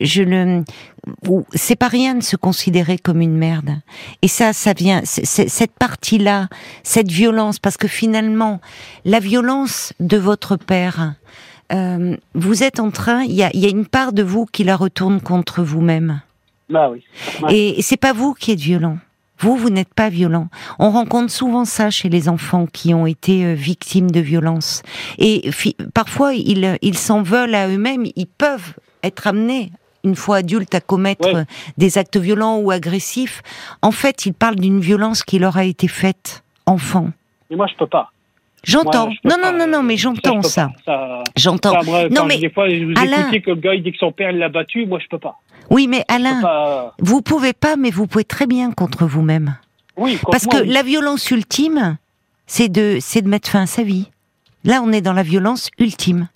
[SPEAKER 1] je le, c'est pas rien de se considérer comme une merde. Et ça, ça vient, c'est- c'est- cette partie-là, cette violence, parce que finalement, la violence de votre père, euh, vous êtes en train, il y a, il y a une part de vous qui la retourne contre vous-même.
[SPEAKER 2] Bah oui. Ouais.
[SPEAKER 1] Et c'est pas vous qui êtes violent. Vous, vous n'êtes pas violent. On rencontre souvent ça chez les enfants qui ont été euh, victimes de violences. Et parfois, ils, ils s'en veulent à eux-mêmes. Ils peuvent être amenés, une fois adultes, à commettre
[SPEAKER 2] Ouais.
[SPEAKER 1] euh, des actes violents ou agressifs. En fait, ils parlent d'une violence qui leur a été faite enfant.
[SPEAKER 2] Mais moi, je peux pas.
[SPEAKER 1] J'entends. Non, non, non, non, mais
[SPEAKER 2] je
[SPEAKER 1] j'entends ça. J'entends. Non, mais
[SPEAKER 2] des fois, je vous
[SPEAKER 1] Alain-
[SPEAKER 2] que le gars il dit que son père l'a battu, moi, je peux pas.
[SPEAKER 1] Oui, mais Alain, vous pouvez pas, mais vous pouvez très bien contre vous-même.
[SPEAKER 2] Oui,
[SPEAKER 1] Parce que
[SPEAKER 2] oui.
[SPEAKER 1] la violence ultime, c'est de, c'est de mettre fin à sa vie. Là, on est dans la violence ultime.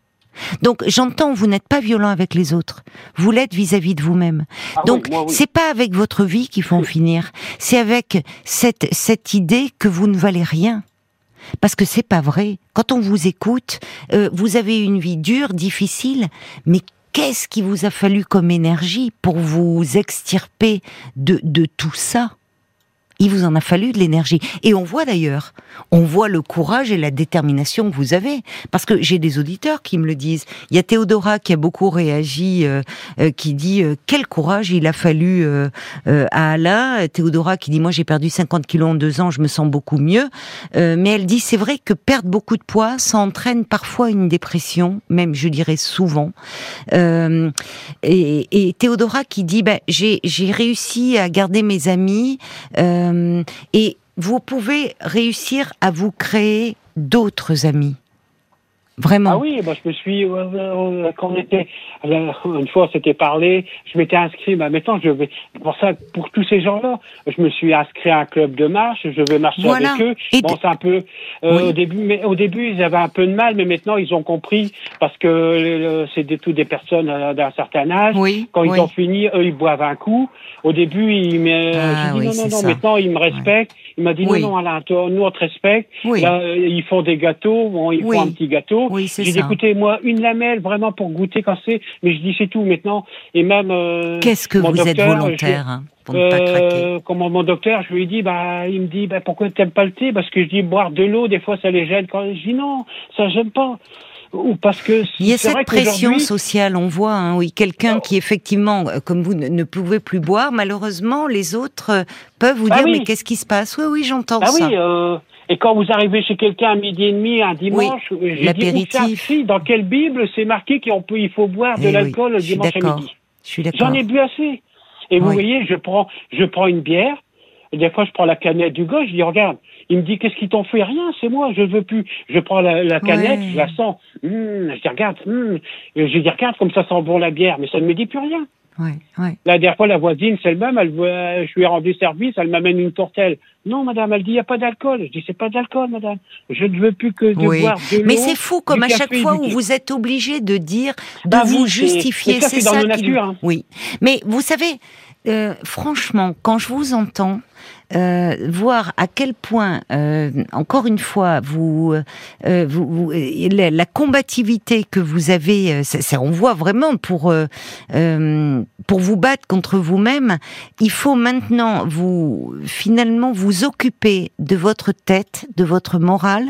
[SPEAKER 1] Donc, j'entends, vous n'êtes pas violent avec les autres. Vous l'êtes vis-à-vis de vous-même.
[SPEAKER 2] Ah oui,
[SPEAKER 1] Donc,
[SPEAKER 2] moi, oui.
[SPEAKER 1] c'est pas avec votre vie qu'il faut en finir. C'est avec cette, cette idée que vous ne valez rien. Parce que c'est pas vrai. Quand on vous écoute, euh, vous avez une vie dure, difficile, mais qu'est-ce qui vous a fallu comme énergie pour vous extirper de, de tout ça? Il vous en a fallu de l'énergie. Et on voit d'ailleurs, on voit le courage et la détermination que vous avez. Parce que j'ai des auditeurs qui me le disent. Il y a Théodora qui a beaucoup réagi, euh, euh, qui dit euh, quel courage il a fallu euh, euh, à Alain. Théodora qui dit moi j'ai perdu 50 kilos en deux ans, je me sens beaucoup mieux. Euh, mais elle dit c'est vrai que perdre beaucoup de poids, ça entraîne parfois une dépression, même je dirais souvent. Et, et Théodora qui dit ben, j'ai j'ai réussi à garder mes amis. Euh, et vous pouvez réussir à vous créer d'autres amis. Vraiment.
[SPEAKER 2] Ah oui, moi je me suis euh, euh, quand on était euh, une fois c'était parlé, je m'étais inscrit. Bah maintenant je vais pour ça pour tous ces gens-là, je me suis inscrit à un club de marche. Je vais marcher
[SPEAKER 1] Voilà.
[SPEAKER 2] avec eux.
[SPEAKER 1] Et
[SPEAKER 2] bon c'est un peu euh,
[SPEAKER 1] Oui.
[SPEAKER 2] au début, mais au début ils avaient un peu de mal, mais maintenant ils ont compris parce que euh, c'est des, tout des personnes d'un certain âge.
[SPEAKER 1] Oui.
[SPEAKER 2] Quand ils
[SPEAKER 1] oui.
[SPEAKER 2] ont fini, eux ils boivent un coup. Au début ils me,
[SPEAKER 1] Ah
[SPEAKER 2] dit
[SPEAKER 1] oui,
[SPEAKER 2] non non non.
[SPEAKER 1] ça.
[SPEAKER 2] Maintenant ils me respectent. Il m'a dit
[SPEAKER 1] Oui.
[SPEAKER 2] non non Alain, toi, nous on te respecte.
[SPEAKER 1] Oui.
[SPEAKER 2] Là ils font des gâteaux, bon, ils
[SPEAKER 1] Oui.
[SPEAKER 2] font un petit gâteau.
[SPEAKER 1] Oui, c'est
[SPEAKER 2] J'ai dit, écoutez, moi, une lamelle, vraiment, pour goûter quand c'est, mais je dis, c'est tout, maintenant. Et même, euh,
[SPEAKER 1] Qu'est-ce que
[SPEAKER 2] mon
[SPEAKER 1] vous êtes
[SPEAKER 2] docteur,
[SPEAKER 1] volontaire hein, pour
[SPEAKER 2] je-
[SPEAKER 1] ne pas craquer
[SPEAKER 2] euh, comment mon docteur, je lui ai dit, bah, il me dit, bah, pourquoi t'aimes pas le thé? Parce que je dis, boire de l'eau, des fois, ça les gêne. Quand je dis, non, ça gêne pas. Ou parce que
[SPEAKER 1] Il y a cette pression sociale, on voit, hein, oui, quelqu'un qui effectivement, euh, comme vous, ne, ne pouvait plus boire. Malheureusement, les autres euh, peuvent vous
[SPEAKER 2] Ah
[SPEAKER 1] dire
[SPEAKER 2] oui.
[SPEAKER 1] mais qu'est-ce qui se passe? Oui, oui, j'entends
[SPEAKER 2] Ah
[SPEAKER 1] ça.
[SPEAKER 2] oui, euh, et quand vous arrivez chez quelqu'un à midi et demi, un dimanche, j'ai dit, ça, si, dans quelle Bible c'est marqué qu'on peut, il faut boire de
[SPEAKER 1] Eh oui,
[SPEAKER 2] l'alcool le dimanche à midi?
[SPEAKER 1] Je suis d'accord.
[SPEAKER 2] J'en ai bu assez. Et vous
[SPEAKER 1] Oui.
[SPEAKER 2] voyez, je prends, je prends une bière. Et des fois, je prends la canette du gars. Je dis, regarde. Il me dit, qu'est-ce qu'ils t'ont fait Rien, c'est moi. Je veux plus. Je prends la, la canette,
[SPEAKER 1] Ouais.
[SPEAKER 2] je la sens. Hum, je dis, regarde. Et Je dis, regarde, comme ça sent bon la bière. Mais ça ne me dit plus rien.
[SPEAKER 1] Ouais, ouais.
[SPEAKER 2] La dernière fois, la voisine, c'est elle-même. Elle, voit- je lui ai rendu service. Elle m'amène une tourtelle. Non, madame. Elle dit, il n'y a pas d'alcool. Je dis, c'est pas d'alcool, madame. Je ne veux plus que de
[SPEAKER 1] Oui.
[SPEAKER 2] boire de.
[SPEAKER 1] Mais c'est fou, comme à chaque fois où vous êtes obligé de dire, de
[SPEAKER 2] Bah
[SPEAKER 1] vous
[SPEAKER 2] c'est-
[SPEAKER 1] justifier.
[SPEAKER 2] mais ça, c'est dans nos
[SPEAKER 1] qui-
[SPEAKER 2] natures, hein.
[SPEAKER 1] Oui. Mais vous savez, euh, franchement, quand je vous entends, euh, voir à quel point, euh, encore une fois, vous, euh, la, combativité que vous avez, on voit vraiment pour pour vous battre contre vous-même, il faut maintenant vous finalement vous occuper de votre tête, de votre morale,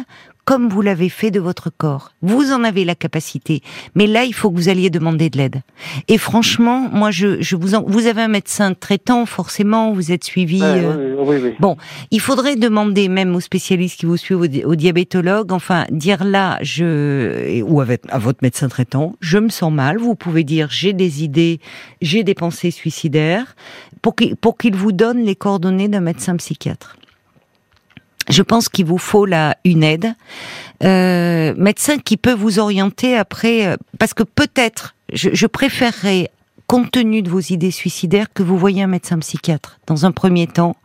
[SPEAKER 1] comme vous l'avez fait de votre corps. Vous en avez la capacité, mais là, il faut que vous alliez demander de l'aide. Et franchement, moi, je, je vous en, vous avez un médecin traitant, forcément, vous êtes suivi. Euh,
[SPEAKER 2] oui, oui, oui.
[SPEAKER 1] Bon, il faudrait demander même aux spécialistes qui vous suivent, aux, aux diabétologues, enfin, dire là, je, ou avec, à votre médecin traitant, je me sens mal. Vous pouvez dire, j'ai des idées, j'ai des pensées suicidaires, pour qu'il, pour qu'il vous donne les coordonnées d'un médecin psychiatre. Je pense qu'il vous faut là une aide, euh, médecin qui peut vous orienter après, euh, parce que peut-être, je, je préférerais compte tenu de vos idées suicidaires, que vous voyez un médecin psychiatre dans un premier temps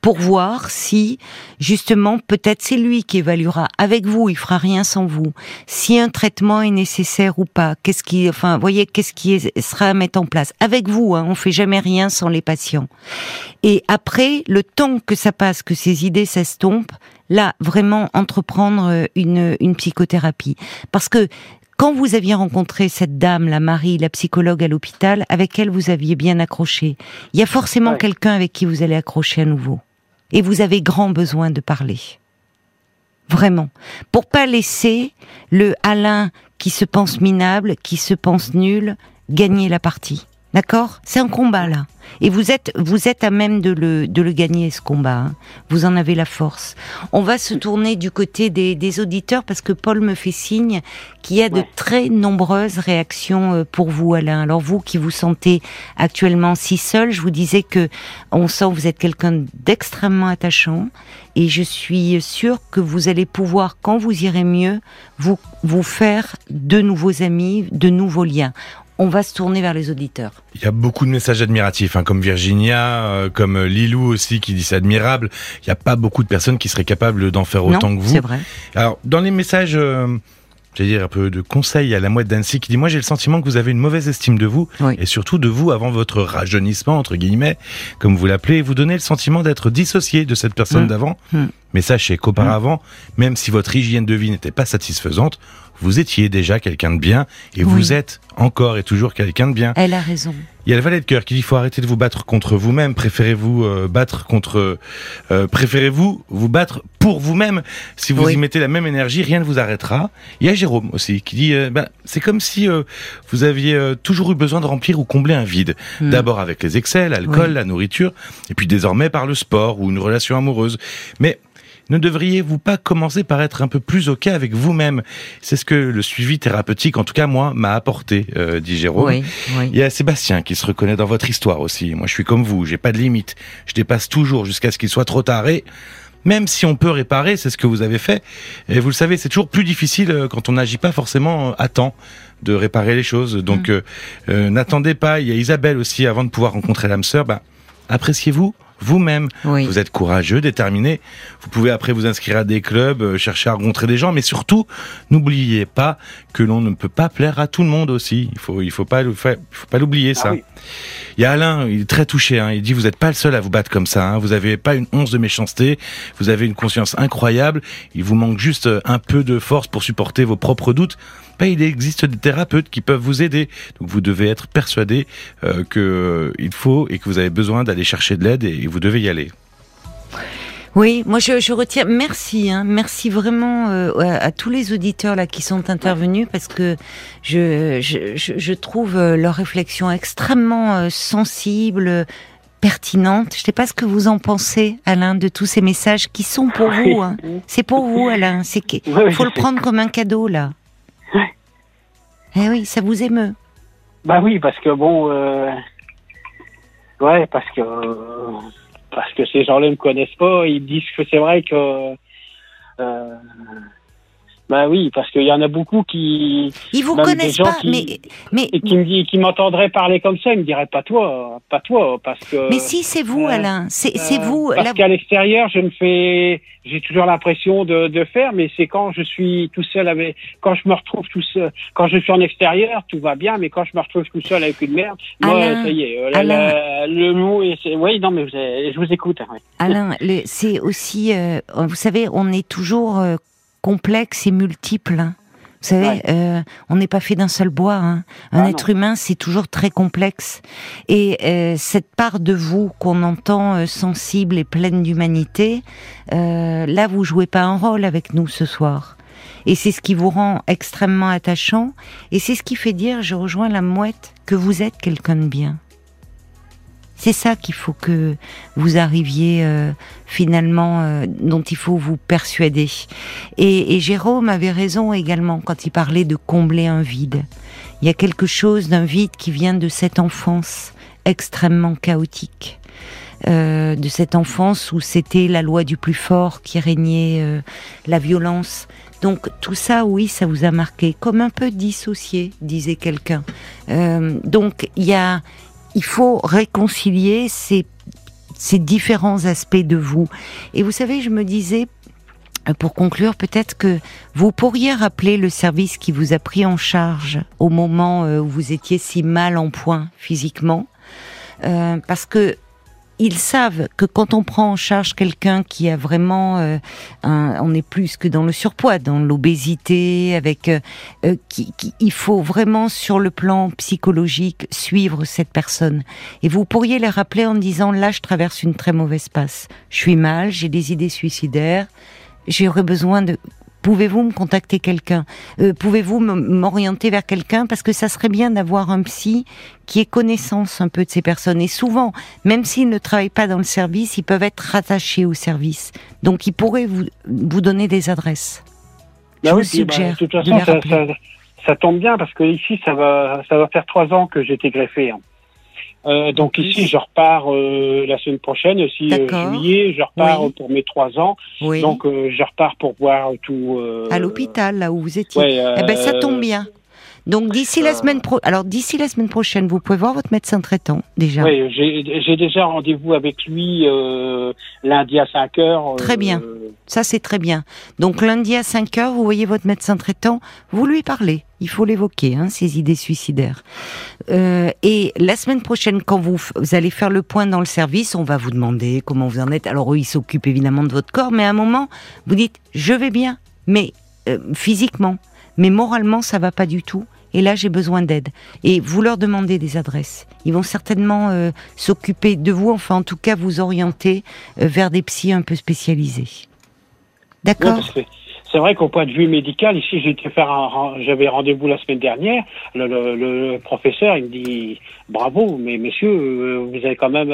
[SPEAKER 1] pour voir si justement peut-être c'est lui qui évaluera avec vous, il fera rien sans vous, si un traitement est nécessaire ou pas, qu'est-ce qui, enfin, voyez, qu'est-ce qui sera à mettre en place avec vous. Hein, on fait jamais rien sans les patients. Et après, le temps que ça passe, que ces idées s'estompent, là, vraiment entreprendre une, une psychothérapie, parce que quand vous aviez rencontré cette dame, la Marie, la psychologue à l'hôpital, avec elle vous aviez bien accroché, il y a forcément quelqu'un avec qui vous allez accrocher à nouveau. Et vous avez grand besoin de parler. Vraiment. Pour pas laisser le Alain qui se pense minable, qui se pense nul, gagner la partie. D'accord? C'est un combat là. Et vous êtes, vous êtes à même de le, de le gagner ce combat. Hein. Vous en avez la force. On va se tourner du côté des, des auditeurs parce que Paul me fait signe qu'il y a de très nombreuses réactions euh, pour vous, Alain. Alors vous qui vous sentez actuellement si seul, je vous disais que on sent que vous êtes quelqu'un d'extrêmement attachant et je suis sûre que vous allez pouvoir, quand vous irez mieux, vous vous faire de nouveaux amis, de nouveaux liens on va se tourner vers les auditeurs.
[SPEAKER 3] Il y a beaucoup de messages admiratifs, hein, comme Virginia, euh, comme Lilou aussi qui dit c'est admirable. Il n'y a pas beaucoup de personnes qui seraient capables d'en faire autant que vous.
[SPEAKER 1] C'est vrai.
[SPEAKER 3] Alors dans les messages. Euh, j'allais dire un peu de conseils à la mouette d'Annecy qui dit moi j'ai le sentiment que vous avez une mauvaise estime de vous et surtout de vous avant votre rajeunissement entre guillemets comme vous l'appelez vous donnez le sentiment d'être dissocié de cette personne mmh. d'avant mmh. mais sachez qu'auparavant mmh. même si votre hygiène de vie n'était pas satisfaisante vous étiez déjà quelqu'un de bien et vous êtes encore et toujours quelqu'un de bien.
[SPEAKER 1] Elle a raison.
[SPEAKER 3] Il y a le valet de cœur qui dit il faut arrêter de vous battre contre vous-même. Préférez-vous euh, battre contre, euh, préférez-vous vous battre pour vous-même? Si vous y mettez la même énergie, rien ne vous arrêtera. Il y a Jérôme aussi qui dit euh, ben, c'est comme si vous aviez toujours eu besoin de remplir ou combler un vide. Hmm. D'abord avec les excès, l'alcool, la nourriture, et puis désormais par le sport ou une relation amoureuse. Mais ne devriez-vous pas commencer par être un peu plus OK avec vous-même? C'est ce que le suivi thérapeutique, en tout cas moi, m'a apporté, euh, dit Jérôme. Oui, Il y a Sébastien qui se reconnaît dans votre histoire aussi. Moi, je suis comme vous, j'ai pas de limite. Je dépasse toujours jusqu'à ce qu'il soit trop tard. Et même si on peut réparer, c'est ce que vous avez fait. Et vous le savez, c'est toujours plus difficile euh, quand on n'agit pas forcément euh, à temps de réparer les choses. Donc, mm. n'attendez pas. Il y a Isabelle aussi, avant de pouvoir rencontrer l'âme sœur, bah, appréciez-vous, vous-même. Vous êtes courageux, déterminé. Vous pouvez après vous inscrire à des clubs, euh, chercher à rencontrer des gens, mais surtout, n'oubliez pas que l'on ne peut pas plaire à tout le monde aussi. Il faut, il faut pas, il faut pas l'oublier ça. Ah il y a Alain, il est très touché. Hein. Il dit vous n'êtes pas le seul à vous battre comme ça. Hein. Vous n'avez pas une once de méchanceté. Vous avez une conscience incroyable. Il vous manque juste euh, un peu de force pour supporter vos propres doutes. Ben, il existe des thérapeutes qui peuvent vous aider. Donc vous devez être persuadé euh, qu'il euh, faut et que vous avez besoin d'aller chercher de l'aide et, vous devez y aller.
[SPEAKER 1] Oui, moi je, je retiens. Merci, hein, merci vraiment euh, à, tous les auditeurs là qui sont intervenus parce que je je, je trouve leur réflexion extrêmement sensible, pertinente. Je ne sais pas ce que vous en pensez, Alain, de tous ces messages qui sont pour vous. Hein. C'est pour vous, Alain. C'est il faut le prendre comme un cadeau là. Eh oui, ça vous émeut.
[SPEAKER 2] Bah oui, parce que bon, euh... ouais, parce que parce que ces gens-là ne me connaissent pas. Ils disent que c'est vrai que euh, bah oui, parce qu'il y en a beaucoup qui.
[SPEAKER 1] Ils vous connaissent pas, mais mais
[SPEAKER 2] qui me qui m'entendraient parler comme ça, ils me diraient pas toi, pas toi, parce que.
[SPEAKER 1] Mais si c'est vous, Alain, c'est c'est euh, vous.
[SPEAKER 2] Parce qu'à l'extérieur, je me fais, j'ai toujours l'impression de, de faire, mais c'est quand je suis tout seul avec, quand je me retrouve tout seul, quand je suis en extérieur, tout va bien, mais quand je me retrouve tout seul avec une merde, moi, ça y est, euh, le mot, est, oui, non, mais je vous écoute. Hein,
[SPEAKER 1] Alain, c'est aussi, euh, vous savez, on est toujours complexe et multiple. Hein. Vous savez, euh, on n'est pas fait d'un seul bois. Hein. Un ah être humain, c'est toujours très complexe. Et euh, cette part de vous qu'on entend euh, sensible et pleine d'humanité, là, vous jouez pas un rôle avec nous ce soir. Et c'est ce qui vous rend extrêmement attachant. Et c'est ce qui fait dire, je rejoins la mouette, que vous êtes quelqu'un de bien. C'est ça qu'il faut que vous arriviez euh, finalement, euh, dont il faut vous persuader. Et, Jérôme avait raison également quand il parlait de combler un vide. Il y a quelque chose d'un vide qui vient de cette enfance extrêmement chaotique. Euh, de cette enfance où c'était la loi du plus fort qui régnait, la violence Donc tout ça, oui, ça vous a marqué, comme un peu dissocié, disait quelqu'un. Donc il y a, il faut réconcilier ces, ces différents aspects de vous. Et vous savez, je me disais, pour conclure, peut-être que vous pourriez rappeler le service qui vous a pris en charge au moment euh, où vous étiez si mal en point physiquement, euh, parce que ils savent que quand on prend en charge quelqu'un qui a vraiment, euh, un, on est plus que dans le surpoids, dans l'obésité, avec, euh, euh, qui, qui, il faut vraiment sur le plan psychologique suivre cette personne. Et vous pourriez les rappeler en disant là, je traverse une très mauvaise passe, je suis mal, j'ai des idées suicidaires, j'aurais besoin de pouvez-vous me contacter quelqu'un? Euh, Pouvez-vous m'orienter vers quelqu'un? Parce que ça serait bien d'avoir un psy qui ait connaissance un peu de ces personnes. Et souvent, même s'ils ne travaillent pas dans le service, ils peuvent être rattachés au service. Donc, ils pourraient vous, vous donner des adresses.
[SPEAKER 2] Bah Je oui, vous suggère. Bah, de toute façon, ça, ça, ça, tombe bien parce que ici, ça va, ça va faire trois ans que j'ai été greffé. Hein. Euh, donc ici, je repars euh, la semaine prochaine, aussi euh, juillet, je repars oui. pour mes trois ans. Oui. Donc euh, je repars pour voir tout. Euh,
[SPEAKER 1] à l'hôpital, là où vous étiez. Ouais, eh ben ça tombe bien. Donc d'ici la semaine pro alors d'ici la semaine prochaine, vous pouvez voir votre médecin traitant déjà.
[SPEAKER 2] Oui, j'ai déjà rendez-vous avec lui euh, lundi à 5 heures.
[SPEAKER 1] Très bien. Ça c'est très bien. Donc lundi à 5 heures, vous voyez votre médecin traitant, vous lui parlez. Il faut l'évoquer, hein, ces idées suicidaires. Euh, et la semaine prochaine, quand vous, vous, allez faire le point dans le service, on va vous demander comment vous en êtes. Alors eux, ils s'occupent évidemment de votre corps, mais à un moment, vous dites je vais bien, mais euh, physiquement, mais moralement, ça va pas du tout et là j'ai besoin d'aide. Et vous leur demandez des adresses. Ils vont certainement euh, s'occuper de vous, enfin en tout cas vous orienter euh, vers des psys un peu spécialisés. D'accord
[SPEAKER 2] c'est vrai qu'au point de vue médical, ici, j'étais faire j'avais rendez-vous la semaine dernière. Le, professeur, il me dit bravo, mais messieurs, euh, vous avez quand même.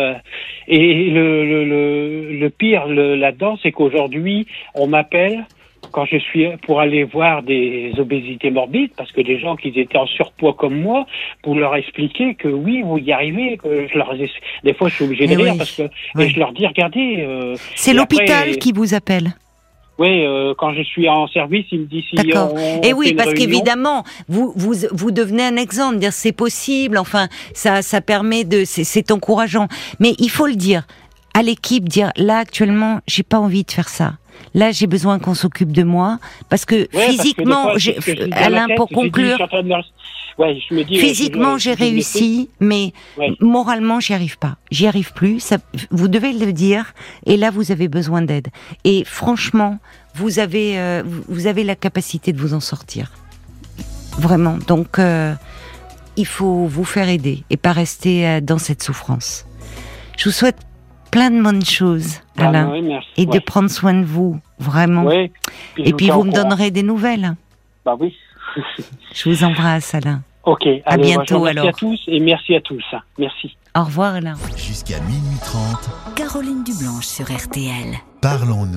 [SPEAKER 2] Et le, le pire là-dedans, c'est qu'aujourd'hui, on m'appelle quand je suis pour aller voir des obésités morbides, parce que des gens qui étaient en surpoids comme moi, pour leur expliquer que oui, vous y arrivez, que je leur des fois je suis obligé de rire oui. parce que oui. et je leur dis regardez. Euh,
[SPEAKER 1] C'est l'hôpital qui vous appelle.
[SPEAKER 2] Oui, euh, quand je suis en service, il me dit si
[SPEAKER 1] D'accord. Et oui, parce qu'évidemment, vous, vous vous devenez un exemple, dire c'est possible. Enfin, ça ça permet de c'est encourageant. Mais il faut le dire à l'équipe, dire là actuellement, j'ai pas envie de faire ça. Là, j'ai besoin qu'on s'occupe de moi parce que ouais, physiquement, parce que fois, Alain, pour conclure,
[SPEAKER 2] ouais, je me dis,
[SPEAKER 1] physiquement, j'ai réussi, mais ouais. moralement, j'y arrive pas. J'y arrive plus. Ça, vous devez le dire. Et là, vous avez besoin d'aide. Et franchement, vous avez, euh, vous avez la capacité de vous en sortir. Vraiment. Donc, euh, il faut vous faire aider et pas rester euh, dans cette souffrance. Je vous souhaite plein de bonnes choses, ah, Alain, oui, et de prendre soin de vous, vraiment.
[SPEAKER 2] Oui,
[SPEAKER 1] puis et puis vous me donnerez des nouvelles.
[SPEAKER 2] Bah oui.
[SPEAKER 1] je vous embrasse, Alain.
[SPEAKER 2] Ok,
[SPEAKER 1] à
[SPEAKER 2] allez,
[SPEAKER 1] bientôt
[SPEAKER 2] merci
[SPEAKER 1] alors.
[SPEAKER 2] à tous et merci à tous. Merci.
[SPEAKER 1] Au revoir, Alain.
[SPEAKER 4] Jusqu'à minuit 30.
[SPEAKER 5] Caroline Dublanche sur RTL.
[SPEAKER 4] Parlons-nous.